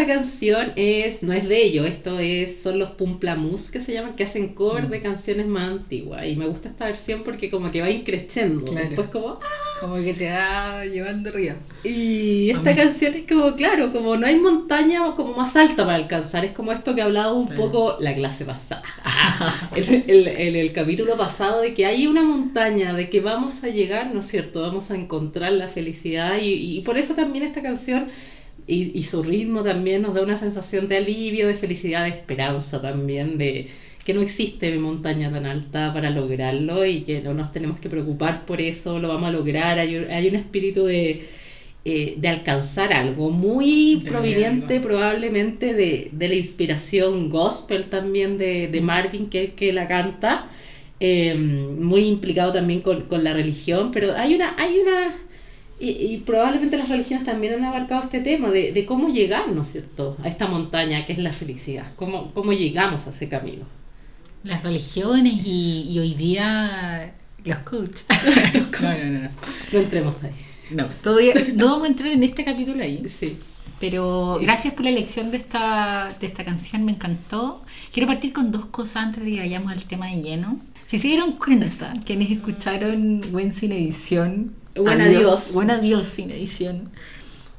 esta canción es no es de ellos, esto es son los Pumplamus que se llaman, que hacen cover de canciones más antiguas. Y me gusta esta versión porque como que va increciendo. Claro. Después como ¡ah! Como que te va llevando arriba. Y esta Amén. canción es como, claro, como no hay montaña como más alta para alcanzar, es como esto que hablaba un Claro. poco la clase pasada, en el, el- el capítulo pasado, de que hay una montaña, de que vamos a llegar, ¿no es cierto? Vamos a encontrar la felicidad y, y por eso también esta canción y, y su ritmo también nos da una sensación de alivio, de felicidad, de esperanza también, de que no existe montaña tan alta para lograrlo y que no nos tenemos que preocupar por eso, lo vamos a lograr, hay, un- hay un espíritu de, eh, de alcanzar algo muy De proveniente algo. probablemente de, de la inspiración gospel también de, de Marvin que, que la canta, eh, muy implicado también con, con la religión, pero hay una... Hay una y, y probablemente las religiones también han abarcado este tema de, de cómo llegar, ¿no es cierto?, a esta montaña que es la felicidad, cómo, cómo llegamos a ese camino. Las religiones y, y hoy día los coaches. no, no, no, no. No entremos ahí. No, todavía no vamos a entrar en este capítulo ahí. Sí. Pero gracias por la elección de esta, de esta canción, me encantó. Quiero partir con dos cosas antes de que vayamos al tema de lleno. Si se dieron cuenta, quienes escucharon Buen Sin Edición, Buen Adiós. Buen Adiós Sin Edición,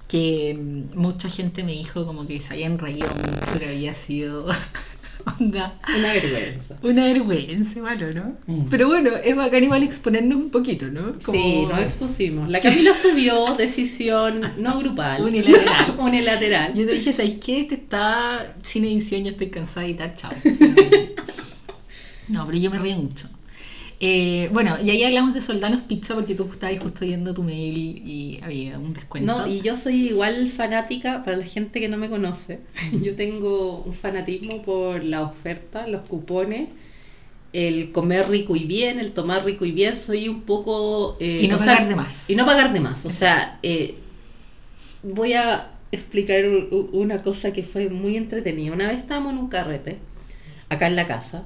que mm, mucha gente me dijo como que se habían reído mucho, que había sido onda, Una vergüenza. una vergüenza, malo, ¿no? Mm. Pero bueno, es bacán igual exponernos un poquito, ¿no? Sí, nos expusimos. La Camila subió decisión no grupal. Unilateral. Unilateral. Yo te dije, ¿sabes qué? Este está sin edición, yo estoy cansada de editar, chao. No, pero yo me río mucho. Eh, bueno, y ahí hablamos de Soldanos Pizza porque tú estabas justo viendo tu mail y había un descuento. No, y yo soy igual fanática, para la gente que no me conoce, yo tengo un fanatismo por la oferta, los cupones, el comer rico y bien, el tomar rico y bien, soy un poco... eh, Y no sea, pagar de más. Y no pagar de más, o sea, eh, voy a explicar una cosa que fue muy entretenida. Una vez estábamos en un carrete, acá en la casa,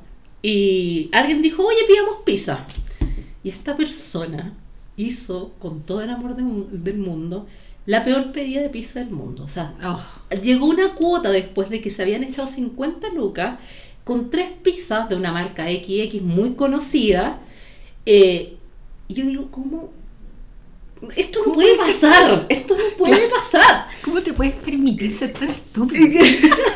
y alguien dijo, oye, pidamos pizza. Y esta persona hizo, con todo el amor de del mundo, la peor pedida de pizza del mundo. O sea, Oh, llegó una cuota después de que se habían echado 50 lucas con tres pizzas de una marca XX muy conocida. eh, y yo digo, ¿cómo? Esto no ¿Cómo puede pasar, esto no puede pasar. ¿Cómo te puedes permitir ser tan estúpido?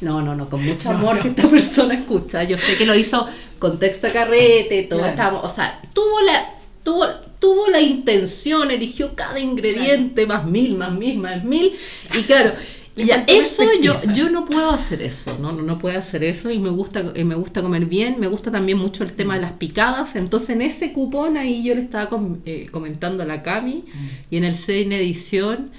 No, no, no, con mucho amor no. si esta persona escucha. Yo sé que lo hizo con texto de carrete, todo Claro. estaba, o sea, tuvo la, tuvo, tuvo la intención, eligió cada ingrediente, más mil, más mil, más mil, y claro, ya, eso yo, yo no puedo hacer eso, no, no, no puedo hacer eso y me gusta, eh, me gusta comer bien, me gusta también mucho el tema de las picadas, entonces en ese cupón ahí yo le estaba com- eh, comentando a la Cami y en el cine edición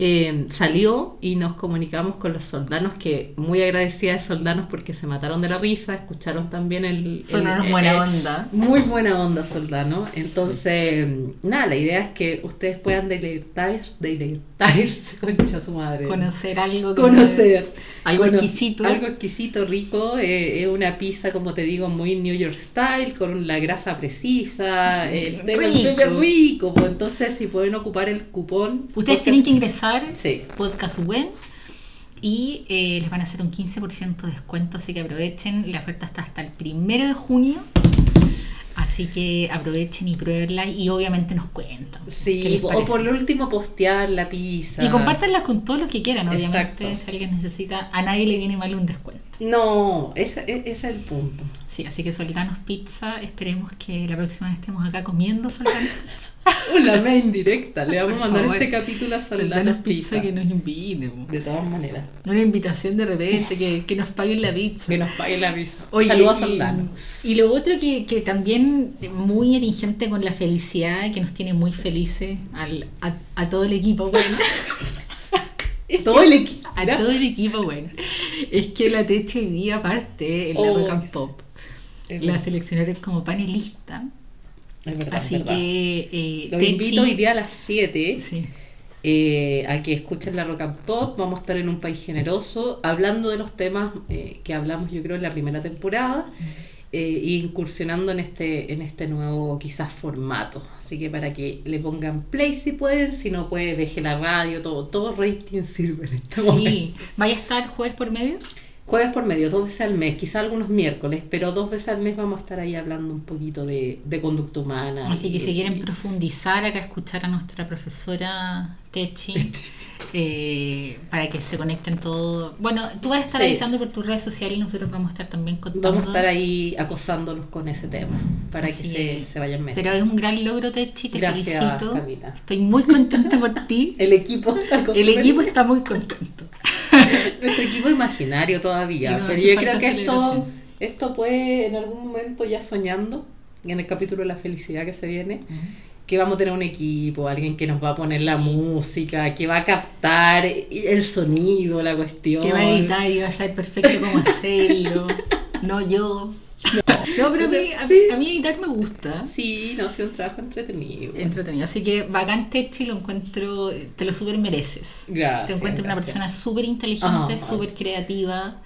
eh, salió y nos comunicamos con los soldanos que muy agradecida de soldanos porque se mataron de la risa, escucharon también el... Son unos eh, buena eh, onda. Muy buena onda, soldano. Entonces, nada, la idea es que ustedes puedan deleitarse, deleitarse, concha su madre. Conocer algo que Conocer. Algo Bueno, exquisito. Algo exquisito, rico. eh, es una pizza, como te digo, muy New York style, con la grasa precisa. El Rico. rico. Pues entonces, si pueden ocupar el cupón. Ustedes tienen que ingresar Sí. podcast web y eh, les van a hacer un 15% de descuento, así que aprovechen. La oferta está hasta el primero de junio. Así que aprovechen y pruébenla y obviamente nos cuentan. Sí, o por último postear la pizza. Y compártanla con todos los que quieran, obviamente. Exacto. Si alguien necesita, a nadie le viene mal un descuento. No, ese, e- ese es el punto. Sí, así que Soldanos Pizza, esperemos que la próxima vez estemos acá comiendo Soldanos Una main directa. Le vamos a mandar favor. este capítulo a Soldanos Pizza Pizza. que nos inviten. po. De todas maneras. Una invitación de repente, que, que nos paguen la pizza. Que nos pague la pizza. Oye, Saludos a y- Soldano. Y, lo otro que, que también muy erigente con la felicidad, que nos tiene muy felices al, a, a todo el equipo, bueno. Es Todo que- el equipo. A todo el equipo, bueno. Es que la Techo hoy día, aparte, en la Oh. Rock and Pop, la seleccionaron como panelista. Es verdad, Así es verdad. que. Eh, Los Techi- invito hoy día a las 7 Sí. eh, a que escuchen la Rock and Pop. Vamos a estar en un país generoso hablando de los temas eh, que hablamos, yo creo, en la primera temporada. eh, incursionando en este, en este nuevo quizás formato. Así que para que le pongan play si pueden, si no puede deje la radio, todo, todo rating sirve en este momento. Sí, ¿vaya a estar jueves por medio? Jueves por medio, dos veces al mes, quizá algunos miércoles, pero dos veces al mes vamos a estar ahí hablando un poquito de, de conducta humana. Así que si quieren profundizar acá, escuchar a nuestra profesora Techi, eh, para que se conecten todo. Bueno, tú vas a estar Sí. avisando por tus redes sociales y nosotros vamos a estar también contando. Vamos a estar ahí acosándolos con ese tema, para Así que se, es. se vayan metiendo. Pero es un gran logro, Techi, te Gracias, felicito. Camila. Estoy muy contenta por ti. El equipo está El equipo está muy contento. Nuestro equipo imaginario todavía. Pero yo creo que esto, esto puede en algún momento ya soñando, en el capítulo de la felicidad que se viene, que vamos a tener un equipo, alguien que nos va a poner la música, que va a captar el sonido, la cuestión. Que va a editar y va a saber perfecto cómo hacerlo. No yo. No, pero a mí, a, Sí. a mí editar me gusta. Sí, no, ha sido un trabajo entretenido. Entretenido. Así que bacán Techi, lo encuentro, te lo súper mereces. Gracias. Te encuentro una persona súper inteligente, Ah. súper creativa.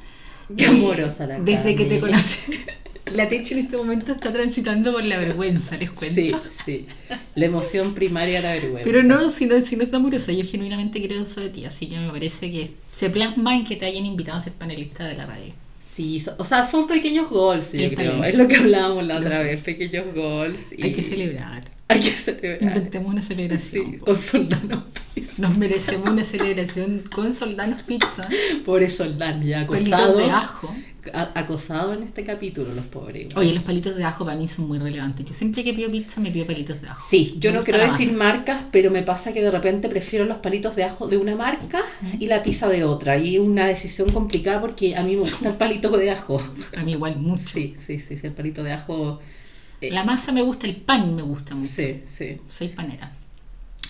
Qué amorosa la Desde que te conoces. La Techi en este momento está transitando por la vergüenza, les cuento. Sí, sí. La emoción primaria era vergüenza. Pero no, si no, si no es amorosa, yo genuinamente creo eso de ti, así que me parece que se plasma en que te hayan invitado a ser panelista de la radio. Sí, so- o sea, son pequeños goals, yo creo. Es lo que hablábamos la otra vez, pequeños goals. y- Hay que celebrar. Hay que celebrar. Inventemos una celebración. Sí, con Soldanos Nos merecemos una celebración con Soldanos Pizza, Pobres soldanos ya acosados. de ajo. acosados en este capítulo, los pobres. igual. Oye, los palitos de ajo para mí son muy relevantes. Yo siempre que pido pizza me pido palitos de ajo. Sí, yo Me no quiero decir marcas, pero me pasa que de repente prefiero los palitos de ajo de una marca y la pizza de otra. Y es una decisión complicada porque a mí me gusta el palito de ajo. A mí igual mucho. Sí, sí, sí, el palito de ajo. La masa me gusta, el pan me gusta mucho. Sí, sí. Soy panera.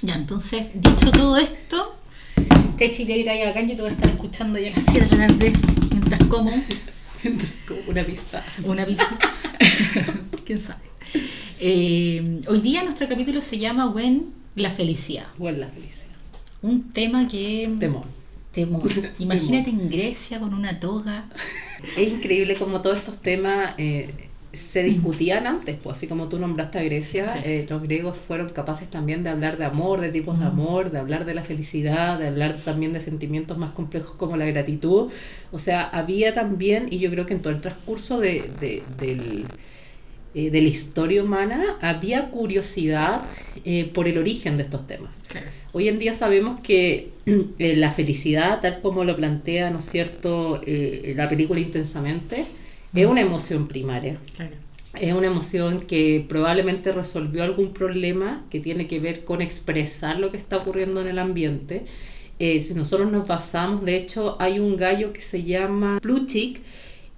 Ya, entonces, dicho todo esto, te grita ahí bacán, yo te voy a estar escuchando ya a las 7 de la tarde mientras como Como una pizza. una pizza. ¿Quién sabe? Eh, hoy día nuestro capítulo se llama When la felicidad. Buena la felicidad. Un tema que... Temor. Temor. Imagínate en Grecia con una toga. Es increíble como todos estos temas eh, se discutían antes, pues así como tú nombraste a Grecia, eh, los griegos fueron capaces también de hablar de amor, de tipos de amor, de hablar de la felicidad, de hablar también de sentimientos más complejos como la gratitud. O sea, había también, y yo creo que en todo el transcurso de, de- del, eh, de la historia humana, había curiosidad eh, por el origen de estos temas. Claro. Hoy en día sabemos que la felicidad, tal como lo plantea, ¿no es cierto?, la película Intensamente, es una emoción primaria. Claro. Es una emoción que probablemente resolvió algún problema que tiene que ver con expresar lo que está ocurriendo en el ambiente. Eh, si nosotros nos basamos, de hecho, hay un gallo que se llama Pluchik,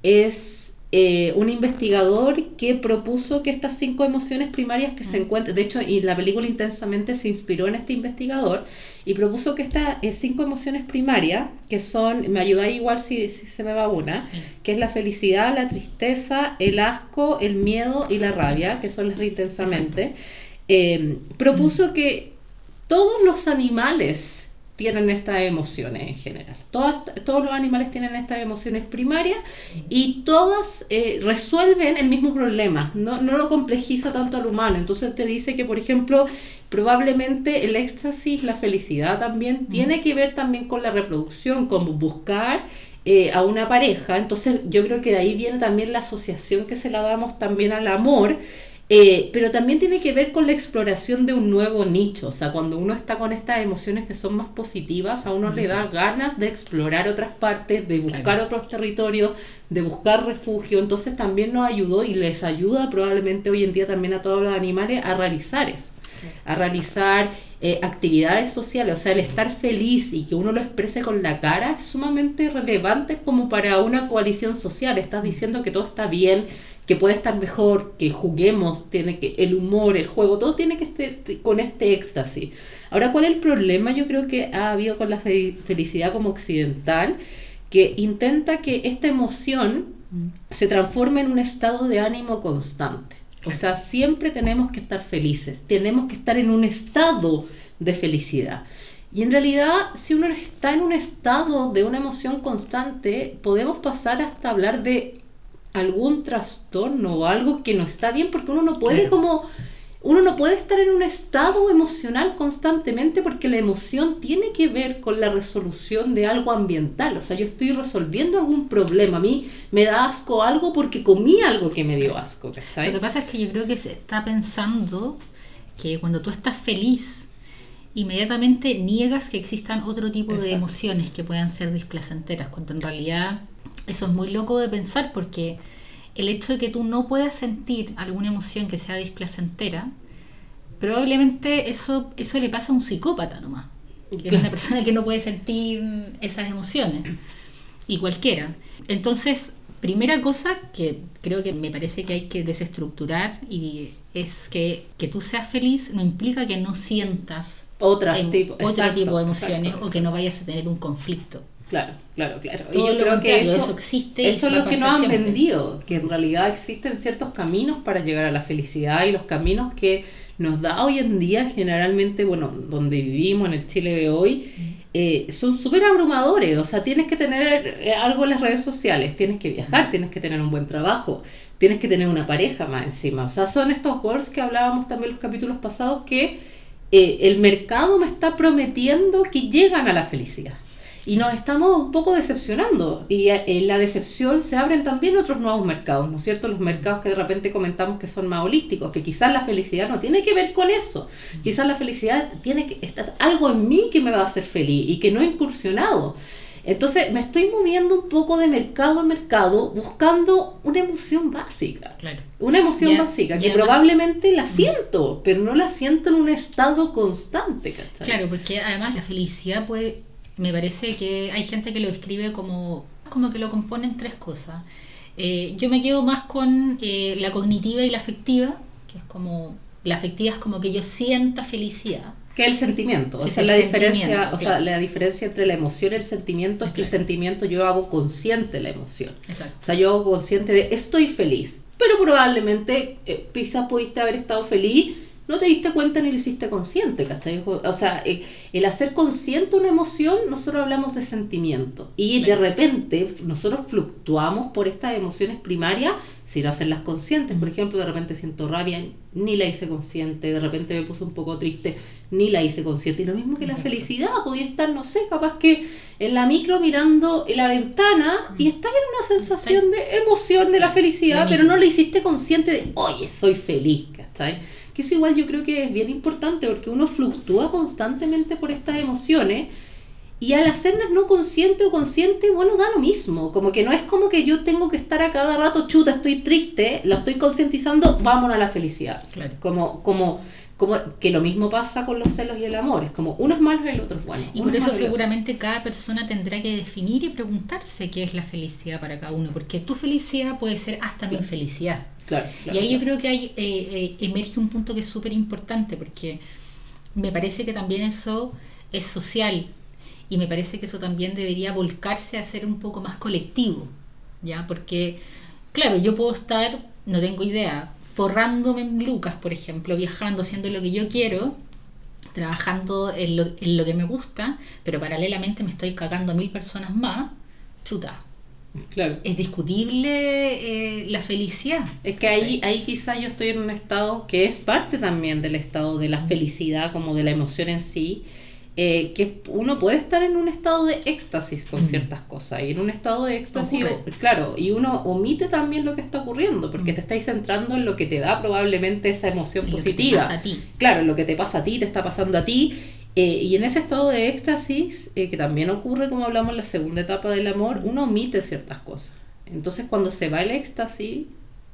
es eh, un investigador que propuso que estas cinco emociones primarias que se Mm. encuentran, de hecho, y la película intensamente se inspiró en este investigador y propuso que estas eh, cinco emociones primarias, que son, me ayudáis igual si, si se me va una, Sí. que es la felicidad, la tristeza, el asco, el miedo y la rabia, que son las de intensamente, eh, propuso que todos los animales tienen estas emociones en general. Todas, todos los animales tienen estas emociones primarias y todas eh, resuelven el mismo problema, no, no lo complejiza tanto al humano. Entonces te dice que, por ejemplo, probablemente el éxtasis, la felicidad también, tiene que ver también con la reproducción, con buscar eh, a una pareja. Entonces yo creo que de ahí viene también la asociación que se la damos también al amor. Eh, pero también tiene que ver con la exploración de un nuevo nicho, o sea, cuando uno está con estas emociones que son más positivas, a uno le da ganas de explorar otras partes, de buscar Claro. otros territorios, de buscar refugio, entonces también nos ayudó y les ayuda probablemente hoy en día también a todos los animales a realizar eso a realizar eh, actividades sociales, o sea, el estar feliz y que uno lo exprese con la cara es sumamente relevante como para una coalición social. Estás diciendo que todo está bien, que puede estar mejor, que juguemos, tiene que el humor, el juego, todo tiene que estar con este éxtasis. Ahora, ¿cuál es el problema? Yo creo que ha habido con la fe- felicidad como occidental, que intenta que esta emoción Mm. se transforme en un estado de ánimo constante. O sea, siempre tenemos que estar felices, tenemos que estar en un estado de felicidad. Y en realidad, si uno está en un estado de una emoción constante, podemos pasar hasta hablar de algún trastorno o algo que no está bien, porque uno no puede Claro. como uno no puede estar en un estado emocional constantemente porque la emoción tiene que ver con la resolución de algo ambiental. O sea, yo estoy resolviendo algún problema. A mí me da asco algo porque comí algo que me dio asco. Lo que pasa es que yo creo que se está pensando que cuando tú estás feliz, inmediatamente niegas que existan otro tipo de emociones que puedan ser displacenteras, cuando en realidad eso es muy loco de pensar porque el hecho de que tú no puedas sentir alguna emoción que sea displacentera, probablemente eso, eso le pasa a un psicópata nomás, que es una persona que no puede sentir esas emociones, y cualquiera. Entonces, primera cosa que creo que me parece que hay que desestructurar y es que que tú seas feliz no implica que no sientas Otras tipo- otro exacto, tipo de emociones exacto, o que no vayas a tener un conflicto. Claro, claro, claro. Y Todo yo lo creo que eso, eso existe y eso es lo que nos han siempre. vendido, que en realidad existen ciertos caminos para llegar a la felicidad y los caminos que nos da hoy en día generalmente, bueno, donde vivimos en el Chile de hoy, eh, son súper abrumadores. O sea, tienes que tener eh, algo en las redes sociales, tienes que viajar, tienes que tener un buen trabajo, tienes que tener una pareja más encima. O sea, son estos goals que hablábamos también en los capítulos pasados que eh, el mercado me está prometiendo que llegan a la felicidad. Y nos estamos un poco decepcionando. Y eh, en la decepción se abren también otros nuevos mercados, ¿no es cierto? Los mercados que de repente comentamos que son más holísticos, que quizás la felicidad no tiene que ver con eso. Quizás la felicidad tiene que estar algo en mí que me va a hacer feliz y que no he incursionado. Entonces me estoy moviendo un poco de mercado a mercado buscando una emoción básica. Claro. Una emoción básica que probablemente la siento, pero no la siento en un estado constante, ¿cachai? Claro, porque además la felicidad puede, me parece que hay gente que lo describe como, como que lo componen tres cosas. Eh, yo me quedo más con eh, la cognitiva y la afectiva, que es como, la afectiva es como que yo sienta felicidad. Que el sentimiento, o sea, la diferencia, o sea, la diferencia entre la emoción y el sentimiento es que el sentimiento yo hago consciente la emoción. Exacto. O sea, yo hago consciente de estoy feliz, pero probablemente eh, quizás pudiste haber estado feliz, no te diste cuenta ni lo hiciste consciente, ¿cachai? O sea, eh, el hacer consciente una emoción, nosotros hablamos de sentimiento y de repente nosotros fluctuamos por estas emociones primarias sin hacerlas conscientes. Por ejemplo, de repente siento rabia, ni la hice consciente, de repente me puse un poco triste, ni la hice consciente. Y lo mismo que la felicidad, podía estar, no sé, capaz que en la micro mirando en la ventana y estás en una sensación de emoción de la felicidad, pero no le hiciste consciente de, oye, soy feliz, ¿cachai? Que eso igual yo creo que es bien importante porque uno fluctúa constantemente por estas emociones y al hacernos no consciente o consciente, bueno, da lo mismo. Como que no es como que yo tengo que estar a cada rato, chuta, estoy triste, la estoy concientizando, vámonos a la felicidad. Claro. Como, como, como que lo mismo pasa con los celos y el amor. Es como uno es malo y el otro es bueno. Y por es eso seguramente cada persona tendrá que definir y preguntarse qué es la felicidad para cada uno, porque tu felicidad puede ser hasta mi infelicidad. Claro, claro, y ahí yo creo que hay, eh, eh, emerge un punto que es súper importante, porque me parece que también eso es social y me parece que eso también debería volcarse a ser un poco más colectivo, ¿ya? Porque, claro, yo puedo estar, no tengo idea, forrándome en lucas, por ejemplo, viajando, haciendo lo que yo quiero, trabajando en lo, en lo que me gusta, pero paralelamente me estoy cagando a mil personas más, chuta. Claro. Es discutible eh, la felicidad. Es que ahí, ahí quizá yo estoy en un estado que es parte también del estado de la felicidad, como de la emoción en sí, eh, que uno puede estar en un estado de éxtasis con Mm. ciertas cosas, y en un estado de éxtasis, claro, y uno omite también lo que está ocurriendo, porque Mm. te estáis centrando en lo que te da probablemente esa emoción en lo que te positiva. pasa a ti. Claro, lo que te pasa a ti, te está pasando a ti. Eh, y en ese estado de éxtasis, eh, que también ocurre, como hablamos en la segunda etapa del amor, uno omite ciertas cosas. Entonces, cuando se va el éxtasis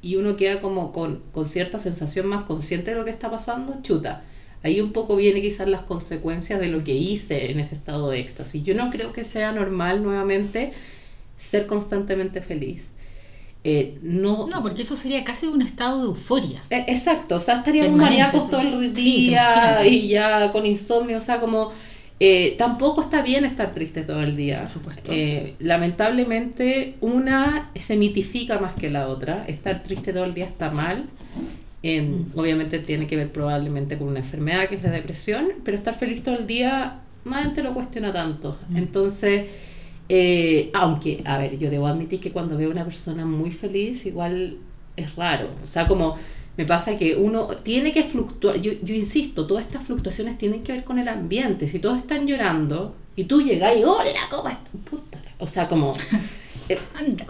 y uno queda como con, con cierta sensación más consciente de lo que está pasando, chuta. Ahí un poco viene quizás las consecuencias de lo que hice en ese estado de éxtasis. Yo no creo que sea normal nuevamente ser constantemente feliz. Eh, no, No, porque eso sería casi un estado de euforia. eh, Exacto, o sea, estaríamos maníacos todo el sí, día y ya con insomnio, o sea, como eh, tampoco está bien estar triste todo el día. Por supuesto. Eh, lamentablemente, una se mitifica más que la otra. Estar triste todo el día está mal. Eh, Mm. Obviamente tiene que ver probablemente con una enfermedad que es la depresión, pero estar feliz todo el día, más te lo cuestiona tanto. Mm. Entonces, Eh, aunque, a ver, yo debo admitir que cuando veo a una persona muy feliz, igual es raro. O sea, como me pasa que uno tiene que fluctuar. Yo, yo insisto, todas estas fluctuaciones tienen que ver con el ambiente. Si todos están llorando y tú llegas y, hola, ¿cómo estás? Puta, O sea, como. eh, Anda,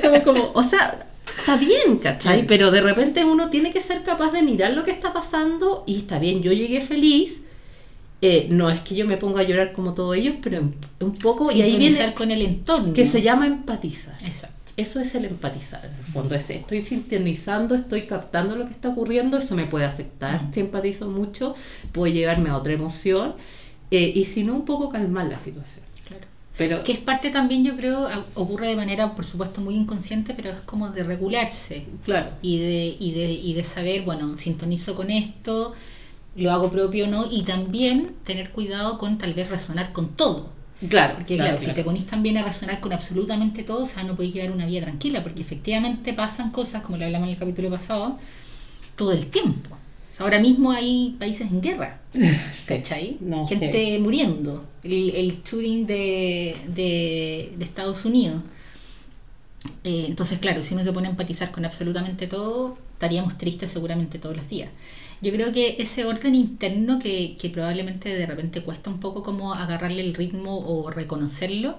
como, como- o sea, está bien, ¿cachai? Pero de repente uno tiene que ser capaz de mirar lo que está pasando y está bien, yo llegué feliz. Eh, no es que yo me ponga a llorar como todos ellos, pero un, poco, y ahí viene con el entorno. que se llama empatizar. Exacto. Eso es el empatizar, en el fondo. Es, estoy sintonizando, estoy captando lo que está ocurriendo, eso me puede afectar. Mm. Si empatizo mucho, puede llevarme a otra emoción. eh, y si no, un poco calmar la situación. Claro. Pero, Que es parte también, yo creo, ocurre de manera, por supuesto, muy inconsciente, pero es como de regularse claro, y de, y de, y de saber, bueno, sintonizo con esto, lo hago propio o no, y también tener cuidado con tal vez razonar con todo. claro, Porque claro, claro, si claro. te ponís también a razonar con absolutamente todo, o sea, no podéis llevar una vida tranquila, porque efectivamente pasan cosas, como lo hablamos en el capítulo pasado, todo el tiempo. Ahora mismo hay países en guerra, ¿cachai? No, Gente muriendo. El, el shooting de, de, de Estados Unidos. Eh, entonces, claro, si uno se pone a empatizar con absolutamente todo, estaríamos tristes seguramente todos los días. Yo creo que ese orden interno que, que probablemente de repente cuesta un poco como agarrarle el ritmo o reconocerlo,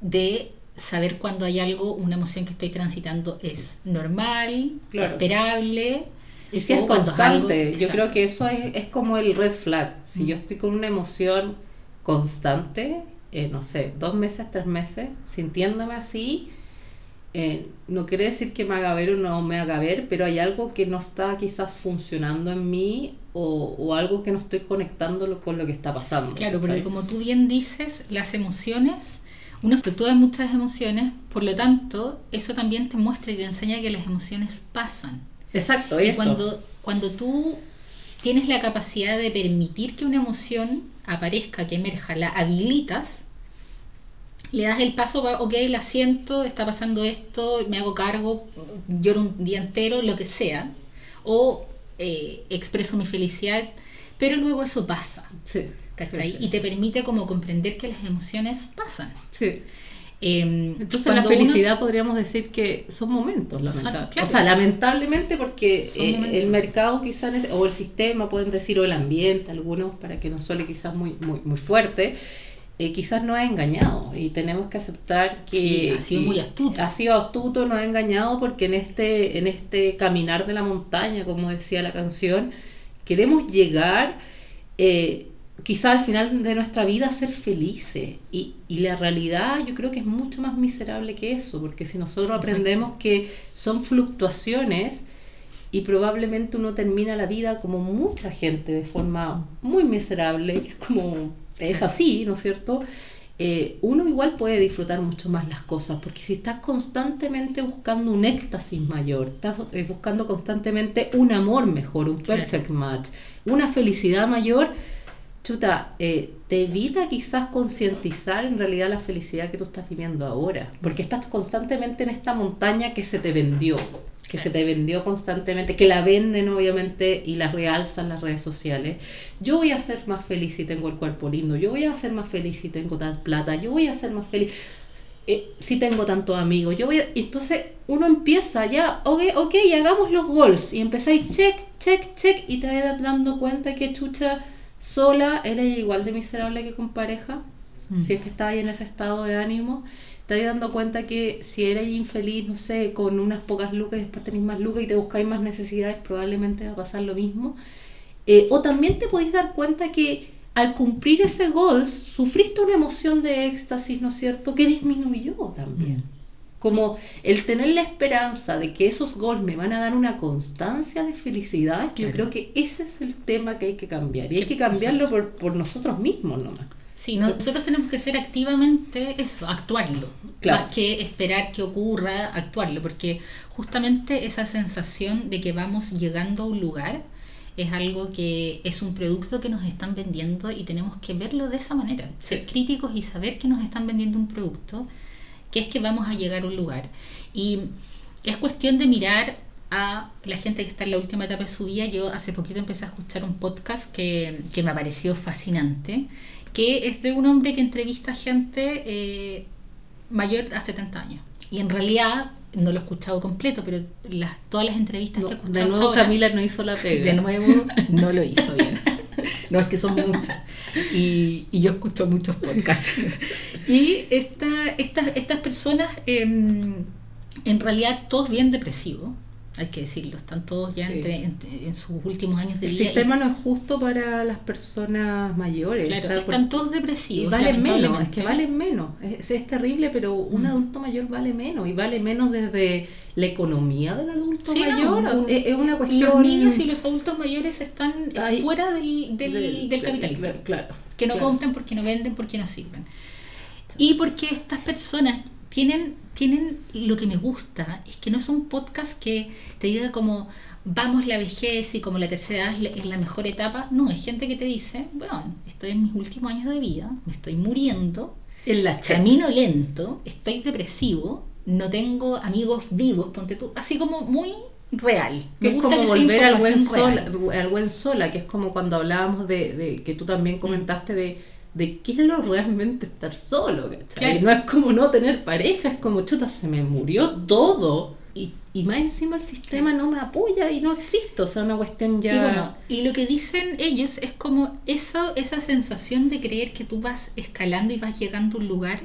de saber cuando hay algo, una emoción que estoy transitando es normal, Claro. esperable. Y si es constante, algo- yo creo que eso es, es como el red flag. Si Mm. yo estoy con una emoción constante, eh, no sé, dos meses, tres meses, sintiéndome así, eh, no quiere decir que me haga ver o no me haga ver, pero hay algo que no está quizás funcionando en mí o, o algo que no estoy conectando con lo que está pasando. Claro, porque como tú bien dices, las emociones, uno fluctúa en muchas emociones, por lo tanto, eso también te muestra y te enseña que las emociones pasan. Exacto, Y eso. cuando, cuando tú tienes la capacidad de permitir que una emoción aparezca, que emerja, la habilitas, le das el paso, va, ok, la siento, está pasando esto, me hago cargo, lloro un día entero, lo que sea, o eh, expreso mi felicidad, pero luego eso pasa, Sí, ¿cachai? sí, sí. Y te permite como comprender que las emociones pasan. Sí. Em, Entonces la uno- felicidad podríamos decir que son momentos, Son- lamentablemente. claro. O sea, lamentablemente porque Son eh, el mercado quizás, o el sistema, pueden decir, o el ambiente, algunos, para que no suene quizás muy, muy, muy fuerte, eh, quizás nos ha engañado y tenemos que aceptar que Sí, ha sido muy astuto. Ha sido astuto, nos ha engañado porque en este, en este caminar de la montaña, como decía la canción, queremos llegar eh, quizá al final de nuestra vida a ser felices. Y, y la realidad yo creo que es mucho más miserable que eso, porque si nosotros Exacto. aprendemos que son fluctuaciones y probablemente uno termina la vida como mucha gente de forma muy miserable, como es Claro. así, ¿no es cierto? Eh, uno igual puede disfrutar mucho más las cosas, porque si estás constantemente buscando un éxtasis mayor, estás eh, buscando constantemente un amor mejor, un Claro. perfect match, una felicidad mayor, chuta, eh, te evita quizás concientizar en realidad la felicidad que tú estás viviendo ahora, porque estás constantemente en esta montaña que se te vendió, que se te vendió constantemente, que la venden obviamente y la realzan las redes sociales. Yo voy a ser más feliz si tengo el cuerpo lindo, yo voy a ser más feliz si tengo tal plata, yo voy a ser más feliz eh, si tengo tantos amigos, yo voy a... Entonces uno empieza ya, ok, ok, hagamos los goals. Y empezáis check, check, check y te vas dando cuenta que chucha sola eres igual de miserable que con pareja, Mm. si es que estás ahí en ese estado de ánimo, vas dando cuenta que si eres infeliz, no sé, con unas pocas lucas y después tenéis más lucas y te buscáis más necesidades, probablemente va a pasar lo mismo. Eh, o también te podéis dar cuenta que al cumplir ese goal, sufriste una emoción de éxtasis, ¿no es cierto?, que disminuyó también. Como el tener la esperanza de que esos goals me van a dar una constancia de felicidad, yo creo que ese es el tema que hay que cambiar. Y hay que cambiarlo por, por nosotros mismos nomás. Sí, no- nosotros tenemos que ser activamente eso, actuarlo, Claro. más que esperar que ocurra, actuarlo, porque justamente esa sensación de que vamos llegando a un lugar es algo que es un producto que nos están vendiendo y tenemos que verlo de esa manera, ser críticos y saber que nos están vendiendo un producto, que es que vamos a llegar a un lugar. Y es cuestión de mirar a la gente que está en la última etapa de su vida. Yo hace poquito empecé a escuchar un podcast que, que me pareció fascinante que es de un hombre que entrevista gente eh, mayor a 70 años. Y en realidad, no lo he escuchado completo, pero las, todas las entrevistas No, que he escuchado de nuevo ahora- Camila no hizo la pega. de nuevo, no lo hizo bien. No, es que son muchos. Y, y yo escucho muchos podcasts. Y esta, estas estas personas, em, en realidad, todos bien depresivos, hay que decirlo. Están todos ya Sí. entre, en, en sus últimos años de El vida. sistema no es justo para las personas mayores. Claro, o sea, están todos y depresivos. valen menos, es que valen menos. Es, es terrible, pero un Mm. adulto mayor vale menos. Y vale menos desde la economía del adulto Sí, no, mayor. un- es, es una cuestión. Los niños y los adultos mayores están Ay, fuera del, del, del- del capitalismo. Claro, claro, que no claro. compran porque no venden porque no sirven y porque estas personas tienen tienen lo que me gusta es que no son podcasts que te diga como vamos la vejez y como la tercera edad es la, es la mejor etapa no hay gente que te dice bueno estoy en mis últimos años de vida me estoy muriendo En la camino lento estoy depresivo no tengo amigos vivos ponte tú así como muy real. Me es gusta como que volver al buen, sola, al buen sola, que es como cuando hablábamos de, de que tú también comentaste de, de qué es lo realmente estar solo, ¿cachai? No es como no tener pareja, es como chuta, se me murió todo y, y más encima el sistema no me apoya y no existo, o sea, una cuestión ya... Y bueno, y lo que dicen ellos es como eso, esa sensación de creer que tú vas escalando y vas llegando a un lugar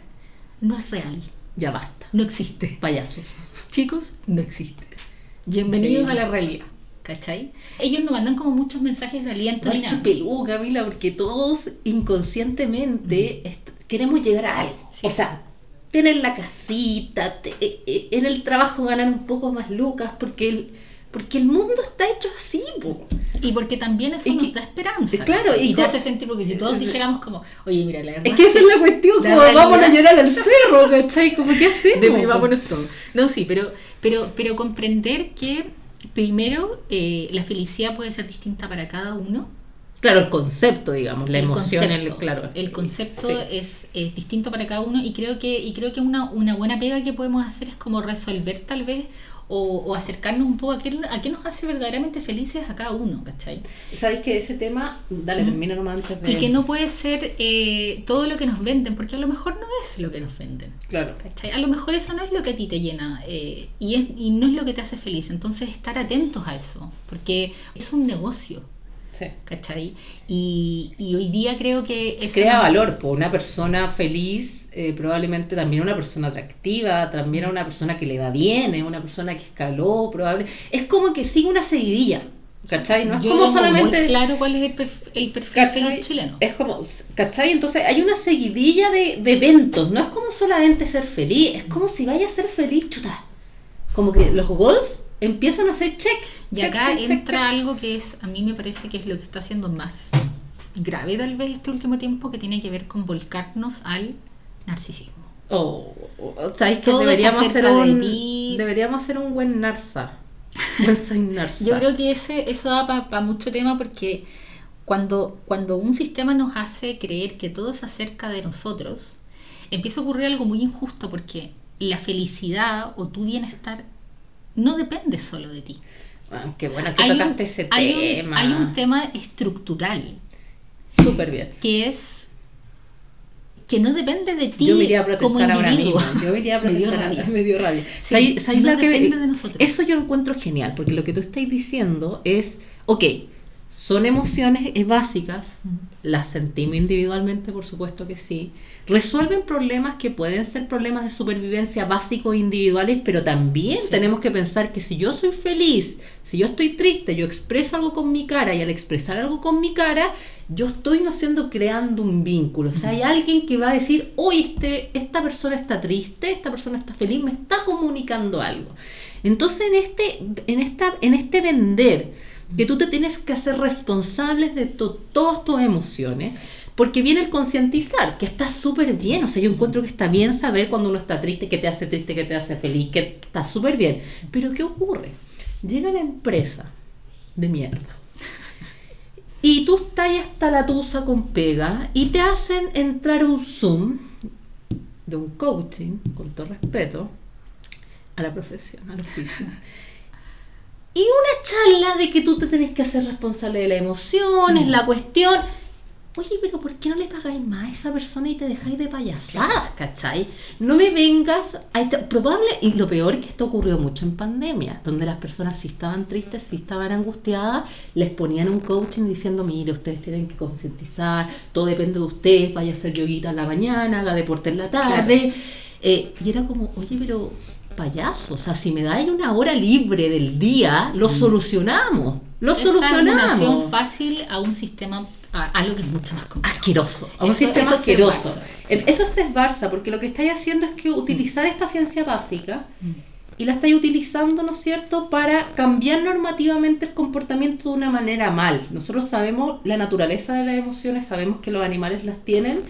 no es real, ya basta, no existe. payasos. Chicos, no existe. Bienvenidos a la realidad, ¿cachai? Ellos nos mandan como muchos mensajes de aliento ni nada. peludo, Camila, porque todos inconscientemente est- queremos llegar a algo. Sí. O sea, tener la casita, te- eh, eh, en el trabajo ganar un poco más lucas, porque el, porque el mundo está hecho así, po. Y porque también eso Y nos que- da esperanza. claro, ¿cachai? y y te hace sentir, porque si todos dijéramos como, oye, mira, la verdad Es que esa es la cuestión, la como vamos a realidad- llorar al cerro, ¿cachai? Como que hacemos. Deprimámonos todo. No, sí, pero, pero, pero comprender que primero eh, la felicidad puede ser distinta para cada uno. Claro, el concepto, digamos, la el emoción, el, claro. el concepto Sí. es, es distinto para cada uno y creo que y creo que una, una buena pega que podemos hacer es como resolver tal vez o, o acercarnos un poco a qué, a qué nos hace verdaderamente felices a cada uno, ¿cachai? ¿Sabéis que ese tema, dale, termina nomás antes de... Y que no puede ser eh, todo lo que nos venden, porque a lo mejor no es lo que nos venden. Claro. ¿cachai? A lo mejor eso no es lo que a ti te llena eh, y, es- y no es lo que te hace feliz. Entonces estar atentos a eso, porque es un negocio, Sí. ¿cachai? Y, y hoy día creo que... crea no- valor, pues una persona feliz, eh, probablemente también una persona atractiva, también a una persona que le va bien, es una persona que escaló, probable. Es como que sigue una seguidilla, ¿cachai? No es Yo como solamente. muy claro cuál es el, perf- el perfil chileno. Es como, ¿cachai? Entonces hay una seguidilla de, de eventos, no es como solamente ser feliz, es como si vaya a ser feliz, chuta. Como que los goals empiezan a hacer check. Y check, acá check, entra check. algo que es, a mí me parece que es lo que está haciendo más grave tal vez este último tiempo, que tiene que ver con volcarnos al narcisismo. Oh, ¿sabéis que Todo deberíamos hacer de un ti. deberíamos hacer un buen narza? Buen. Yo creo que ese, eso da para mucho tema porque cuando, cuando un sistema nos hace creer que todo es acerca de nosotros, empieza a ocurrir algo muy injusto porque la felicidad o tu bienestar no depende solo de ti. Ah, qué bueno que Hay un, tocaste ese hay un- tema. hay un tema estructural Súper bien. que es que no depende de ti Yo me iría a como protestar ahora mismo. Yo me iría a Me dio protestar rabia. Me dio rabia. Sí, ¿Sabéis- sabéis no lo que- depende de nosotros. Eso yo lo encuentro genial, porque lo que tú estás diciendo es, ok, son emociones básicas, las sentimos individualmente, por supuesto que sí. Resuelven problemas que pueden ser problemas de supervivencia básicos e individuales, pero también Sí. tenemos que pensar que si yo soy feliz, si yo estoy triste, yo expreso algo con mi cara y al expresar algo con mi cara, yo estoy no siendo creando un vínculo. O sea, hay alguien que va a decir, oye, este, esta persona está triste, esta persona está feliz, me está comunicando algo. Entonces, en este, en esta, en este vender, que tú te tienes que hacer responsables de to- todas tus emociones, porque viene el concientizar, que está súper bien. O sea, yo encuentro que está bien saber cuando uno está triste, que te hace triste, que te hace feliz, que está súper bien. Pero ¿qué ocurre? Llega la empresa de mierda. Y tú estás ahí hasta la tusa con pega y te hacen entrar un Zoom de un coaching, con todo respeto, a la profesión, al oficio. Y una charla de que tú te tenés que hacer responsable de las emociones, Mm. la cuestión. oye, pero ¿por qué no le pagáis más a esa persona y te dejáis de payasadas, cachai? No me vengas a esta- probable, y lo peor es que esto ocurrió mucho en pandemia, donde las personas si estaban tristes, si estaban angustiadas, les ponían un coaching diciendo, mire, ustedes tienen que concientizar, todo depende de ustedes, vaya a hacer yoguita en la mañana, haga deporte en la tarde. Eh, y era como, oye, pero payaso, o sea, si me dais una hora libre del día, lo solucionamos, lo Esa solucionamos. abonación fácil a un sistema, a algo que es mucho más complejo. asqueroso, a un Eso- sistema eso es asqueroso. Sí. Eso es ser Barça, porque lo que estáis haciendo es que utilizar esta ciencia básica Mm. y la estáis utilizando, ¿no es cierto?, para cambiar normativamente el comportamiento de una manera mal. Nosotros sabemos la naturaleza de las emociones, sabemos que los animales las tienen,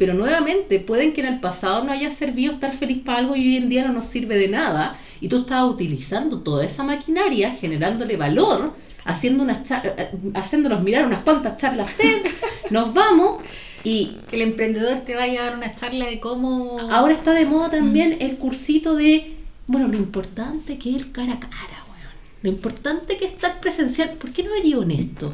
pero nuevamente pueden que en el pasado no haya servido estar feliz para algo y hoy en día no nos sirve de nada. Y tú estás utilizando toda esa maquinaria, generándole valor, haciendo unas char- eh, haciéndonos mirar unas cuantas charlas TED, nos vamos y Que el emprendedor te vaya a dar una charla de cómo... Ahora está de moda también el cursito de, bueno, lo importante que es el cara a cara. Lo importante que es estar presencial. ¿Por qué no eres honesto?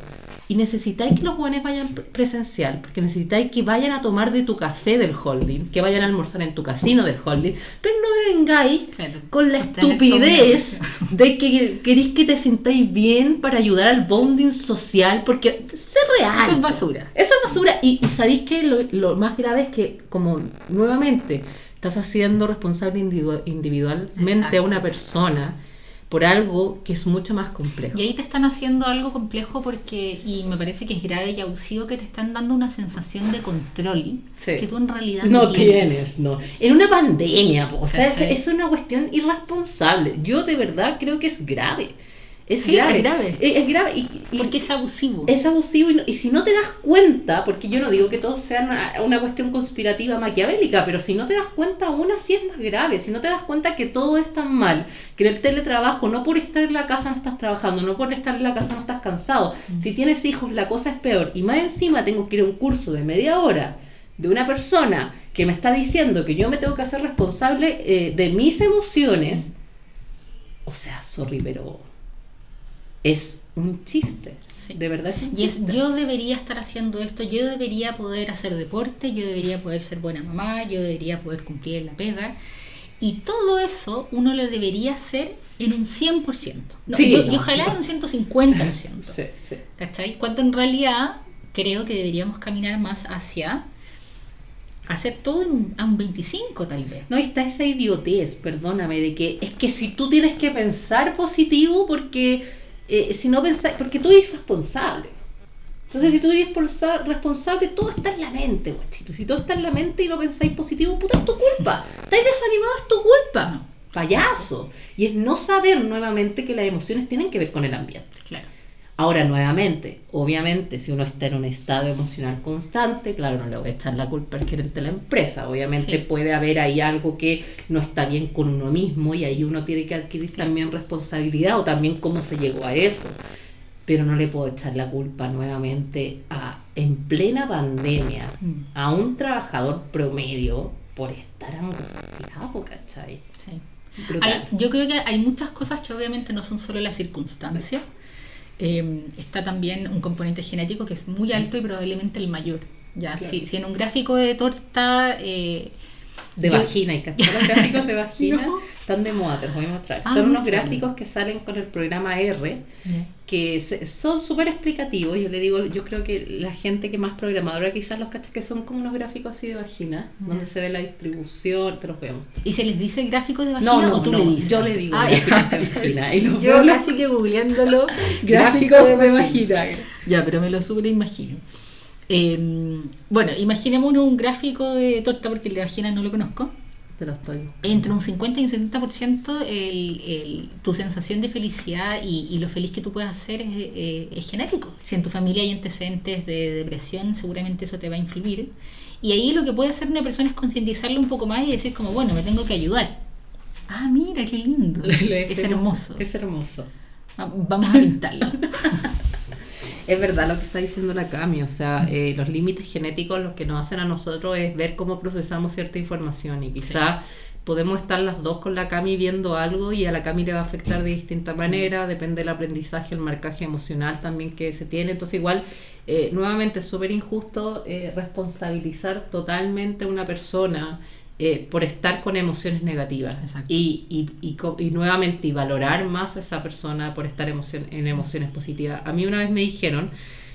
Y necesitáis que los jóvenes vayan pre- presencial, porque necesitáis que vayan a tomar de tu café del holding, que vayan a almorzar en tu casino del holding, pero no vengáis Claro, con la estupidez de que queréis que te sintáis bien para ayudar al bonding social, porque sé real. Eso es basura. Eso es basura. Y, y sabéis que lo, lo más grave es que, como nuevamente estás haciendo responsable individu- individualmente a una Exacto. persona por algo que es mucho más complejo. Y ahí te están haciendo algo complejo porque, y me parece que es grave y abusivo, que te están dando una sensación de control Sí. que tú en realidad No tienes, no. En una pandemia, po, o sea, es una cuestión irresponsable. Yo de verdad creo que es grave. Es Sí, grave. es grave. Es, es grave. Y, y- Porque es abusivo. es abusivo y, no- y si no te das cuenta, porque yo no digo que todo sea una, una cuestión conspirativa maquiavélica, pero si no te das cuenta aún así es más grave, si no te das cuenta que todo es tan mal, que en el teletrabajo no por estar en la casa no estás trabajando, no por estar en la casa no estás cansado, si tienes hijos la cosa es peor y más encima tengo que ir a un curso de media hora de una persona que me está diciendo que yo me tengo que hacer responsable eh, de mis emociones, o sea, sorry, pero es un chiste. Sí. De verdad es un Y es, chiste. yo debería estar haciendo esto, yo debería poder hacer deporte, yo debería poder ser buena mamá, yo debería poder cumplir la pega. Y todo eso uno lo debería hacer en un 100%. No, Sí, yo, no, y ojalá no. en un 150%. Sí, sí. ¿Cachai? Cuando en realidad creo que deberíamos caminar más hacia hacer todo en a un 25 tal vez. No, está esa idiotez, perdóname, de que es que si tú tienes que pensar positivo porque eh, si no pensáis, porque tú eres responsable. Entonces, si tú eres responsable, todo está en la mente, guachito. Si todo está en la mente y no pensáis positivo, puta, es tu culpa. Estáis desanimado, es tu culpa. Payaso. Y es no saber nuevamente que las emociones tienen que ver con el ambiente. Claro. Ahora, nuevamente, obviamente, si uno está en un estado emocional constante, claro, no le voy a echar la culpa al gerente de la empresa. Obviamente Sí. puede haber ahí algo que no está bien con uno mismo y ahí uno tiene que adquirir también responsabilidad o también cómo se llegó a eso. Pero no le puedo echar la culpa nuevamente a, en plena pandemia, Mm. a un trabajador promedio por estar angustiado, ¿cachai? Sí. Hay- yo creo que hay muchas cosas que obviamente no son solo las circunstancias. Eh, está también un componente genético que es muy alto y probablemente el mayor. Ya, Claro. si, si en un gráfico de torta eh, De yo- vagina, y ¿cachai? Los gráficos de vagina No. están de moda, te los voy a mostrar. Ah, son unos gráficos que salen con el programa R, que se- son súper explicativos. Yo le digo, yo creo que la gente que más programadora quizás los cachas que son como unos gráficos así de vagina, donde se ve la distribución, te los voy a mostrar. ¿Y se les dice gráfico de vagina No, no, o tú le dices? yo le digo Ah, gráficos de vagina. Y los Yo casi que googleándolo, gráficos de vagina. Ya, pero me lo super imagino. Eh, bueno, imaginémonos un gráfico de torta, porque el de vagina no lo conozco. Estoy. Entre un 50 y un 70% el, el- tu sensación de felicidad y, y lo feliz que tú puedes hacer es, eh, es genético. Si en tu familia hay antecedentes de depresión, seguramente eso te va a influir. Y ahí lo que puede hacer una persona es concientizarlo un poco más y decir como, bueno, me tengo que ayudar. Ah, mira, qué lindo. Es hermoso. Es hermoso. Va- Vamos a pintarlo. Es verdad lo que está diciendo la Cami, o sea, eh, los límites genéticos lo que nos hacen a nosotros es ver cómo procesamos cierta información y quizá podemos estar las dos con la Cami viendo algo y a la Cami le va a afectar de distinta manera, depende del aprendizaje, el marcaje emocional también que se tiene. Entonces igual, eh, nuevamente, es súper injusto eh, responsabilizar totalmente a una persona eh, por estar con emociones negativas. Y, y, y, y nuevamente, y valorar más a esa persona por estar emocion- en emociones positivas. A mí una vez me dijeron,